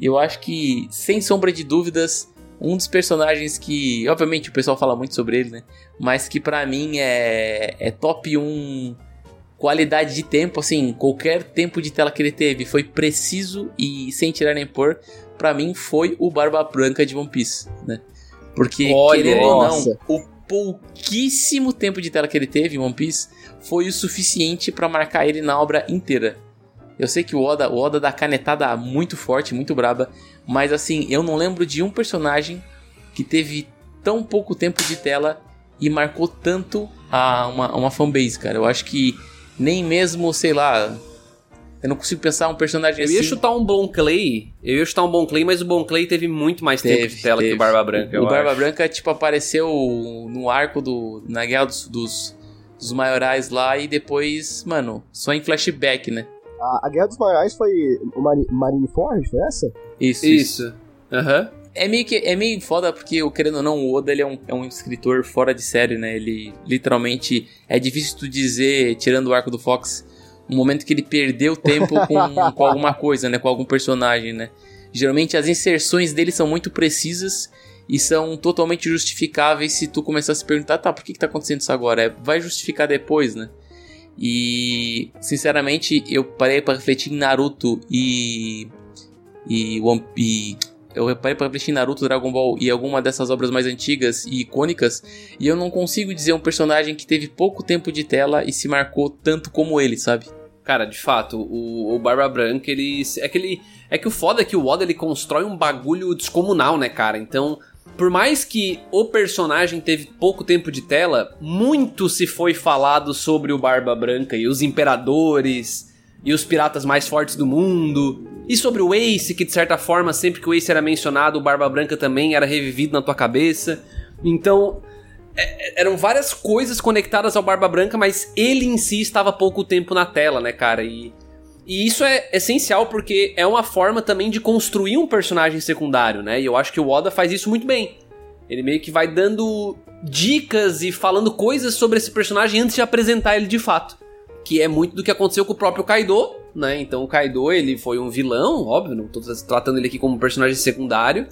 Eu acho que, sem sombra de dúvidas, um dos personagens que, obviamente, o pessoal fala muito sobre ele, né? Mas que para mim é, é top 1 qualidade de tempo, assim, qualquer tempo de tela que ele teve foi preciso e sem tirar nem pôr, para mim foi o Barba Branca de One Piece, né? Porque, Olha, querendo nossa. ou não, o pouquíssimo tempo de tela que ele teve em One Piece foi o suficiente para marcar ele na obra inteira. Eu sei que o Oda, o Oda dá canetada muito forte, muito braba, mas assim, eu não lembro de um personagem que teve tão pouco tempo de tela e marcou tanto a uma, uma fanbase, cara. Eu acho que nem mesmo, sei lá, eu não consigo pensar um personagem assim. Eu ia chutar um Bon Clay. Eu ia chutar um Bon Clay, mas o Bon Clay teve muito mais teve, tempo de tela teve. que o Barba Branca. O Barba acho. Branca, tipo, apareceu no arco do. na guerra dos, dos, dos maiorais lá e depois, mano, só em flashback, né? A, a Guerra dos Maiorais foi o Mari, Marineford, foi essa? Isso. Isso. Aham. Uhum. É meio, que, é meio foda porque, querendo ou não, o Oda ele é, um, é um escritor fora de série, né? Ele literalmente. É difícil tu dizer, tirando o arco do Fox, um momento que ele perdeu tempo com, com alguma coisa, né? Com algum personagem, né? Geralmente as inserções dele são muito precisas e são totalmente justificáveis se tu começar a se perguntar, tá, por que, que tá acontecendo isso agora? É, vai justificar depois, né? E sinceramente eu parei para refletir em Naruto e e, One, e eu parei para em Naruto, Dragon Ball e alguma dessas obras mais antigas e icônicas e eu não consigo dizer um personagem que teve pouco tempo de tela e se marcou tanto como ele, sabe? Cara, de fato, o, o Barba Branca, ele. É que ele. É que o foda é que o Oda ele constrói um bagulho descomunal, né, cara? Então, por mais que o personagem teve pouco tempo de tela, muito se foi falado sobre o Barba Branca e os imperadores e os piratas mais fortes do mundo. E sobre o Ace, que de certa forma, sempre que o Ace era mencionado, o Barba Branca também era revivido na tua cabeça. Então, é, eram várias coisas conectadas ao Barba Branca, mas ele em si estava pouco tempo na tela, né, cara? E, e isso é essencial porque é uma forma também de construir um personagem secundário, né? E eu acho que o Oda faz isso muito bem. Ele meio que vai dando dicas e falando coisas sobre esse personagem antes de apresentar ele de fato. Que é muito do que aconteceu com o próprio Kaido, né? Então o Kaido, ele foi um vilão, óbvio, não tô tratando ele aqui como um personagem secundário,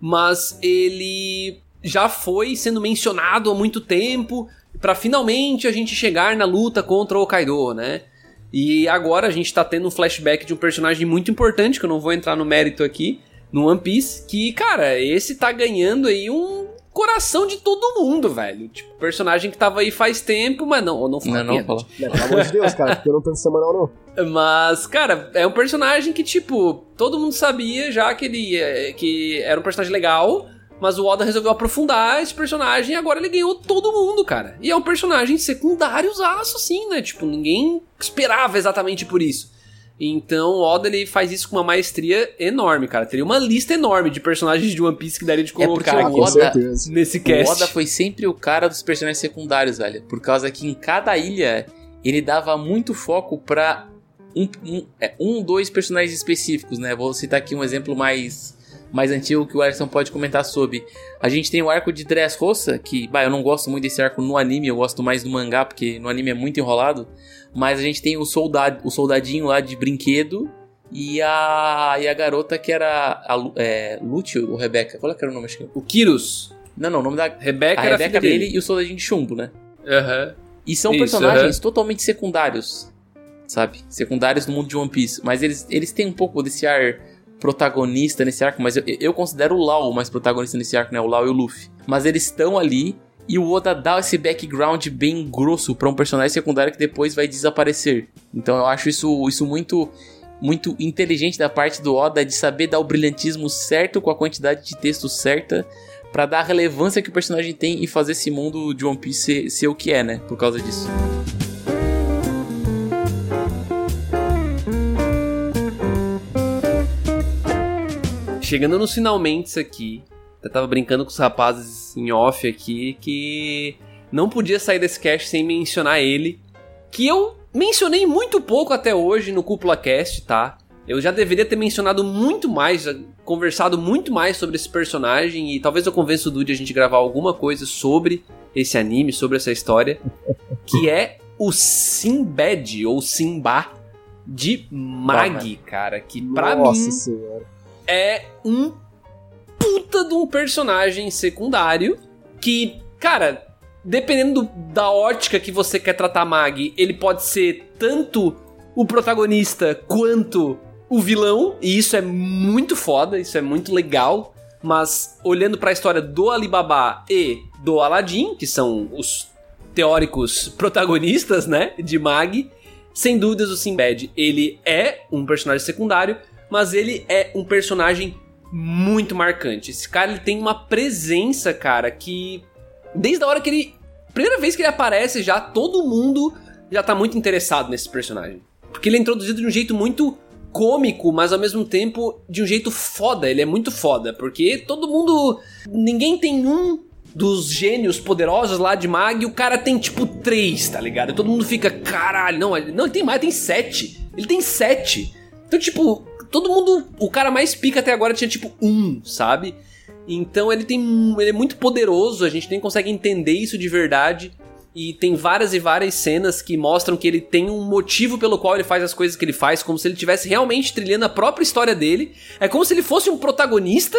mas ele já foi sendo mencionado há muito tempo para finalmente a gente chegar na luta contra o Kaido, né? E agora a gente tá tendo um flashback de um personagem muito importante, que eu não vou entrar no mérito aqui, no One Piece, que, cara, esse tá ganhando aí um coração de todo mundo, velho. Tipo, personagem que tava aí faz tempo, mas não, não fala. Não, não. Não, pelo amor de Deus, cara, porque eu não tô semanal, não. Mas, cara, é um personagem que, tipo, todo mundo sabia já que ele é, que era um personagem legal, mas o Oda resolveu aprofundar esse personagem e agora ele ganhou todo mundo, cara. E é um personagem secundário aço, sim, né? Tipo, ninguém esperava exatamente por isso. Então o Oda ele faz isso com uma maestria enorme, cara. Teria uma lista enorme de personagens de One Piece que daria de é colocar é o Oda, nesse cast. O Oda foi sempre o cara dos personagens secundários, velho. Por causa que em cada ilha ele dava muito foco pra um, um, é, um dois personagens específicos, né? Vou citar aqui um exemplo mais mais antigo que o Alisson pode comentar sobre. A gente tem o arco de Dressrosa, que, bah, eu não gosto muito desse arco no anime, eu gosto mais do mangá, porque no anime é muito enrolado. Mas a gente tem o, soldado, o soldadinho lá de brinquedo e a, e a garota que era a, é, Lúcio ou Rebeca. Qual é que era o nome? Acho que... O Kiros. Não, não, o nome da Rebeca, a era Rebeca dele. dele e o soldadinho de chumbo, né? Aham. Uhum. E são Isso, personagens totalmente secundários, sabe? Secundários no mundo de One Piece. Mas eles, eles têm um pouco desse ar protagonista nesse arco, mas eu, eu considero o Lau mais protagonista nesse arco, né? O Lau e o Luffy. Mas eles estão ali e o Oda dá esse background bem grosso para um personagem secundário que depois vai desaparecer. Então eu acho isso, isso muito muito inteligente da parte do Oda de saber dar o brilhantismo certo com a quantidade de texto certa para dar a relevância que o personagem tem e fazer esse mundo de One Piece ser, ser o que é, né? Por causa disso. Chegando nos finalmente aqui, eu tava brincando com os rapazes em off aqui que não podia sair desse cast sem mencionar ele, que eu mencionei muito pouco até hoje no Cúpula Cast, tá? Eu já deveria ter mencionado muito mais, conversado muito mais sobre esse personagem e talvez eu convença o Dude a gente gravar alguma coisa sobre esse anime, sobre essa história, que é o Sinbad ou Simba de Mag, cara, que pra Nossa mim senhora. é um puta de um personagem secundário que, cara, dependendo do- da ótica que você quer tratar Mag, ele pode ser tanto o protagonista quanto o vilão, e isso é muito foda, isso é muito legal. Mas olhando pra história do Alibaba e do Aladdin, que são os teóricos protagonistas, né, de Mag, sem dúvidas o Sinbad, ele é um personagem secundário, mas ele é um personagem muito marcante. Esse cara ele tem uma presença, cara, que desde a hora que ele primeira vez que ele aparece já todo mundo já tá muito interessado nesse personagem. Porque ele é introduzido de um jeito muito cômico, mas ao mesmo tempo de um jeito foda. Ele é muito foda, porque todo mundo. Ninguém tem um dos gênios poderosos lá de Mag e o cara tem tipo três, tá ligado? E todo mundo fica, caralho, não, ele, não, ele tem mais, tem sete. Ele tem sete. Então, tipo, todo mundo. O cara mais pica até agora tinha tipo um, sabe? Então ele tem. Ele é muito poderoso, a gente nem consegue entender isso de verdade. E tem várias e várias cenas que mostram que ele tem um motivo pelo qual ele faz as coisas que ele faz, como se ele estivesse realmente trilhando a própria história dele. É como se ele fosse um protagonista,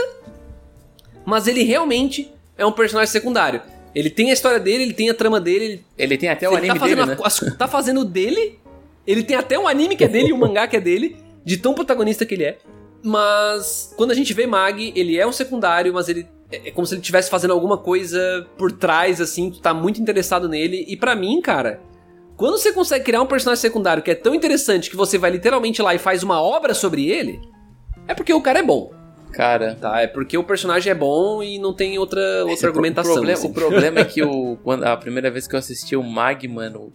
mas ele realmente é um personagem secundário. Ele tem a história dele, ele tem a trama dele, ele Ele tem até o ele anime tá dele, né? a- tá fazendo o dele. Ele tem até um anime que é dele e um mangá que é dele, de tão protagonista que ele é. Mas quando a gente vê Mag, ele é um secundário, mas ele é é como se ele estivesse fazendo alguma coisa por trás, assim, tu tá muito interessado nele. E pra mim, cara, quando você consegue criar um personagem secundário que é tão interessante que você vai literalmente lá e faz uma obra sobre ele, é porque o cara é bom, Cara, tá? É porque o personagem é bom e não tem outra, outra Esse é o pro- argumentação. O problema, assim. o problema é que o, quando, a primeira vez que eu assisti o Mag, mano.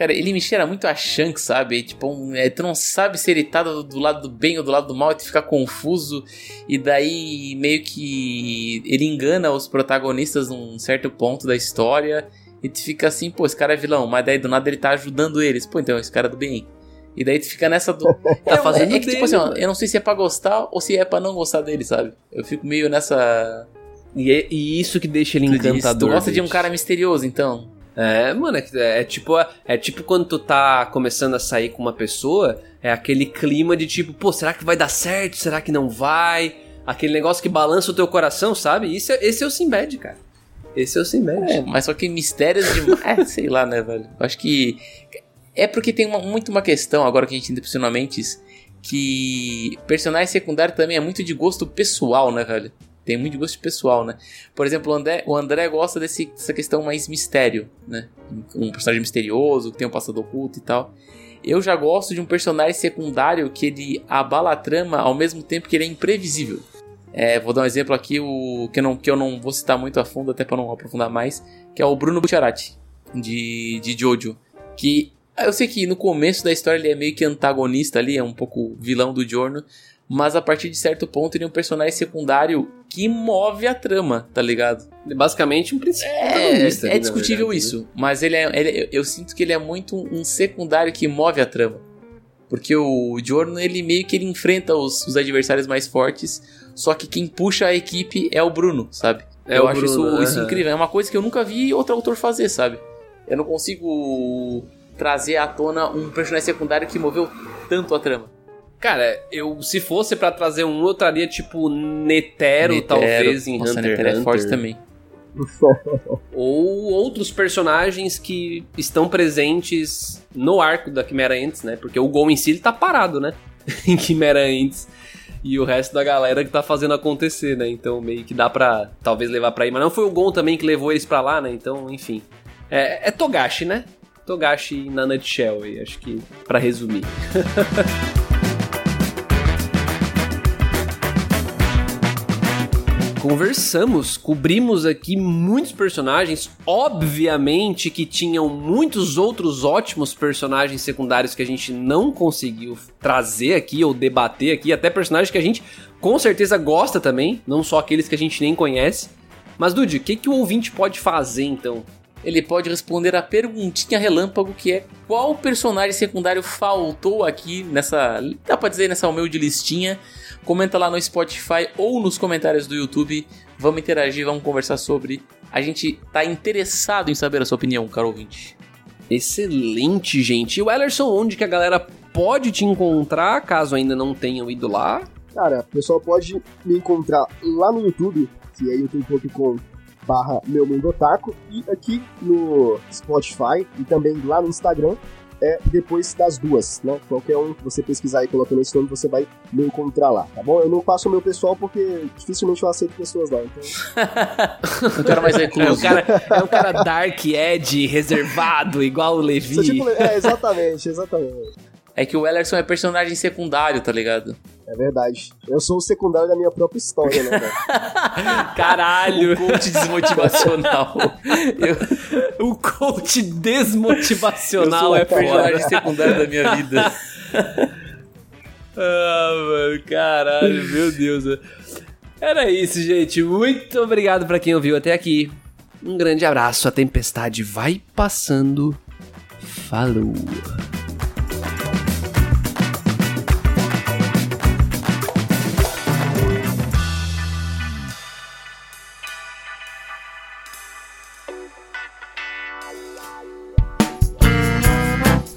Cara, ele me cheira muito a Shanks, sabe? Tipo, um, é, tu não sabe se ele tá do, do, lado do bem ou do lado do mal, e tu fica confuso. E daí meio que ele engana os protagonistas num certo ponto da história. E tu fica assim, pô, esse cara é vilão, mas daí do nada ele tá ajudando eles. Pô, então esse cara é do bem. E daí tu fica nessa do. Tá fazendo. É, é que, tipo assim, ó, eu não sei se é pra gostar ou se é pra não gostar dele, sabe? Eu fico meio nessa. E, é, e isso que deixa ele encantador. Tu gosta de um cara misterioso, então. É, mano, é, é, tipo, é tipo quando tu tá começando a sair com uma pessoa, é aquele clima de tipo, pô, será que vai dar certo? Será que não vai? Aquele negócio que balança o teu coração, sabe? Isso é, esse é o Simbad, cara. Esse é o Simbad. É, mas só que mistérios de. é, sei lá, né, velho? Acho que. É porque tem uma, muito uma questão, agora que a gente entra que personagem secundário também é muito de gosto pessoal, né, velho? Tem muito gosto pessoal, né? Por exemplo, o André, o André gosta desse, dessa questão mais mistério, né? Um personagem misterioso, que tem um passado oculto e tal. Eu já gosto de um personagem secundário que ele abala a trama ao mesmo tempo que ele é imprevisível. É, vou dar um exemplo aqui, o que eu, não, que eu não vou citar muito a fundo, até para não aprofundar mais, que é o Bruno Bucciarati, de, de Jojo. Que eu sei que no começo da história ele é meio que antagonista ali, é um pouco vilão do Giorno, mas a partir de certo ponto ele é um personagem secundário que move a trama, tá ligado? Basicamente um principal. É, é discutível verdade, isso, né? mas ele é, ele, eu sinto que ele é muito um secundário que move a trama. Porque o Jorno, ele meio que ele enfrenta os, os adversários mais fortes, só que quem puxa a equipe é o Bruno, sabe? É eu acho Bruno, isso, isso incrível. É uma coisa que eu nunca vi outro autor fazer, sabe? Eu não consigo trazer à tona um personagem secundário que moveu tanto a trama. Cara, eu se fosse para trazer um, eu traria tipo Netero, Netero talvez em Nossa, Hunter Netero Hunter. é forte também. Ou outros personagens que estão presentes no arco da Quimera Ants, né? Porque o Gol em si ele tá parado, né? em Quimera Ants. E o resto da galera que tá fazendo acontecer, né? Então meio que dá pra talvez levar pra aí. Mas não foi o Gon também que levou eles pra lá, né? Então, enfim. É, é Togashi, né? Togashi na nutshell aí, acho que para resumir. conversamos, cobrimos aqui muitos personagens, obviamente que tinham muitos outros ótimos personagens secundários que a gente não conseguiu trazer aqui ou debater aqui, até personagens que a gente com certeza gosta também, não só aqueles que a gente nem conhece. Mas Dude, o que, que o ouvinte pode fazer então? Ele pode responder a perguntinha relâmpago que é qual personagem secundário faltou aqui nessa, dá pra dizer nessa humilde listinha Comenta lá no Spotify ou nos comentários do YouTube. Vamos interagir, vamos conversar sobre. A gente tá interessado em saber a sua opinião, caro ouvinte. Excelente, gente. E o Ellerson, onde que a galera pode te encontrar, caso ainda não tenham ido lá? Cara, o pessoal pode me encontrar lá no YouTube, que é youtube.com barra meu mundo otaku, e aqui no Spotify e também lá no Instagram, é depois das duas, né? Qualquer um que você pesquisar e colocando esse nome, você vai me encontrar lá, tá bom? Eu não passo o meu pessoal porque dificilmente eu aceito pessoas lá, então... o cara mais recluso. É um cara, é um cara dark, ed, reservado, igual o Levi. Tipo, é, exatamente, exatamente. É que o Ellerson é personagem secundário, tá ligado? É verdade. Eu sou o secundário da minha própria história, né, cara? Caralho! o coach desmotivacional. Eu... O coach desmotivacional é personagem secundário da minha vida. ah, mano, caralho, meu Deus. Era isso, gente. Muito obrigado para quem ouviu até aqui. Um grande abraço. A tempestade vai passando. Falou.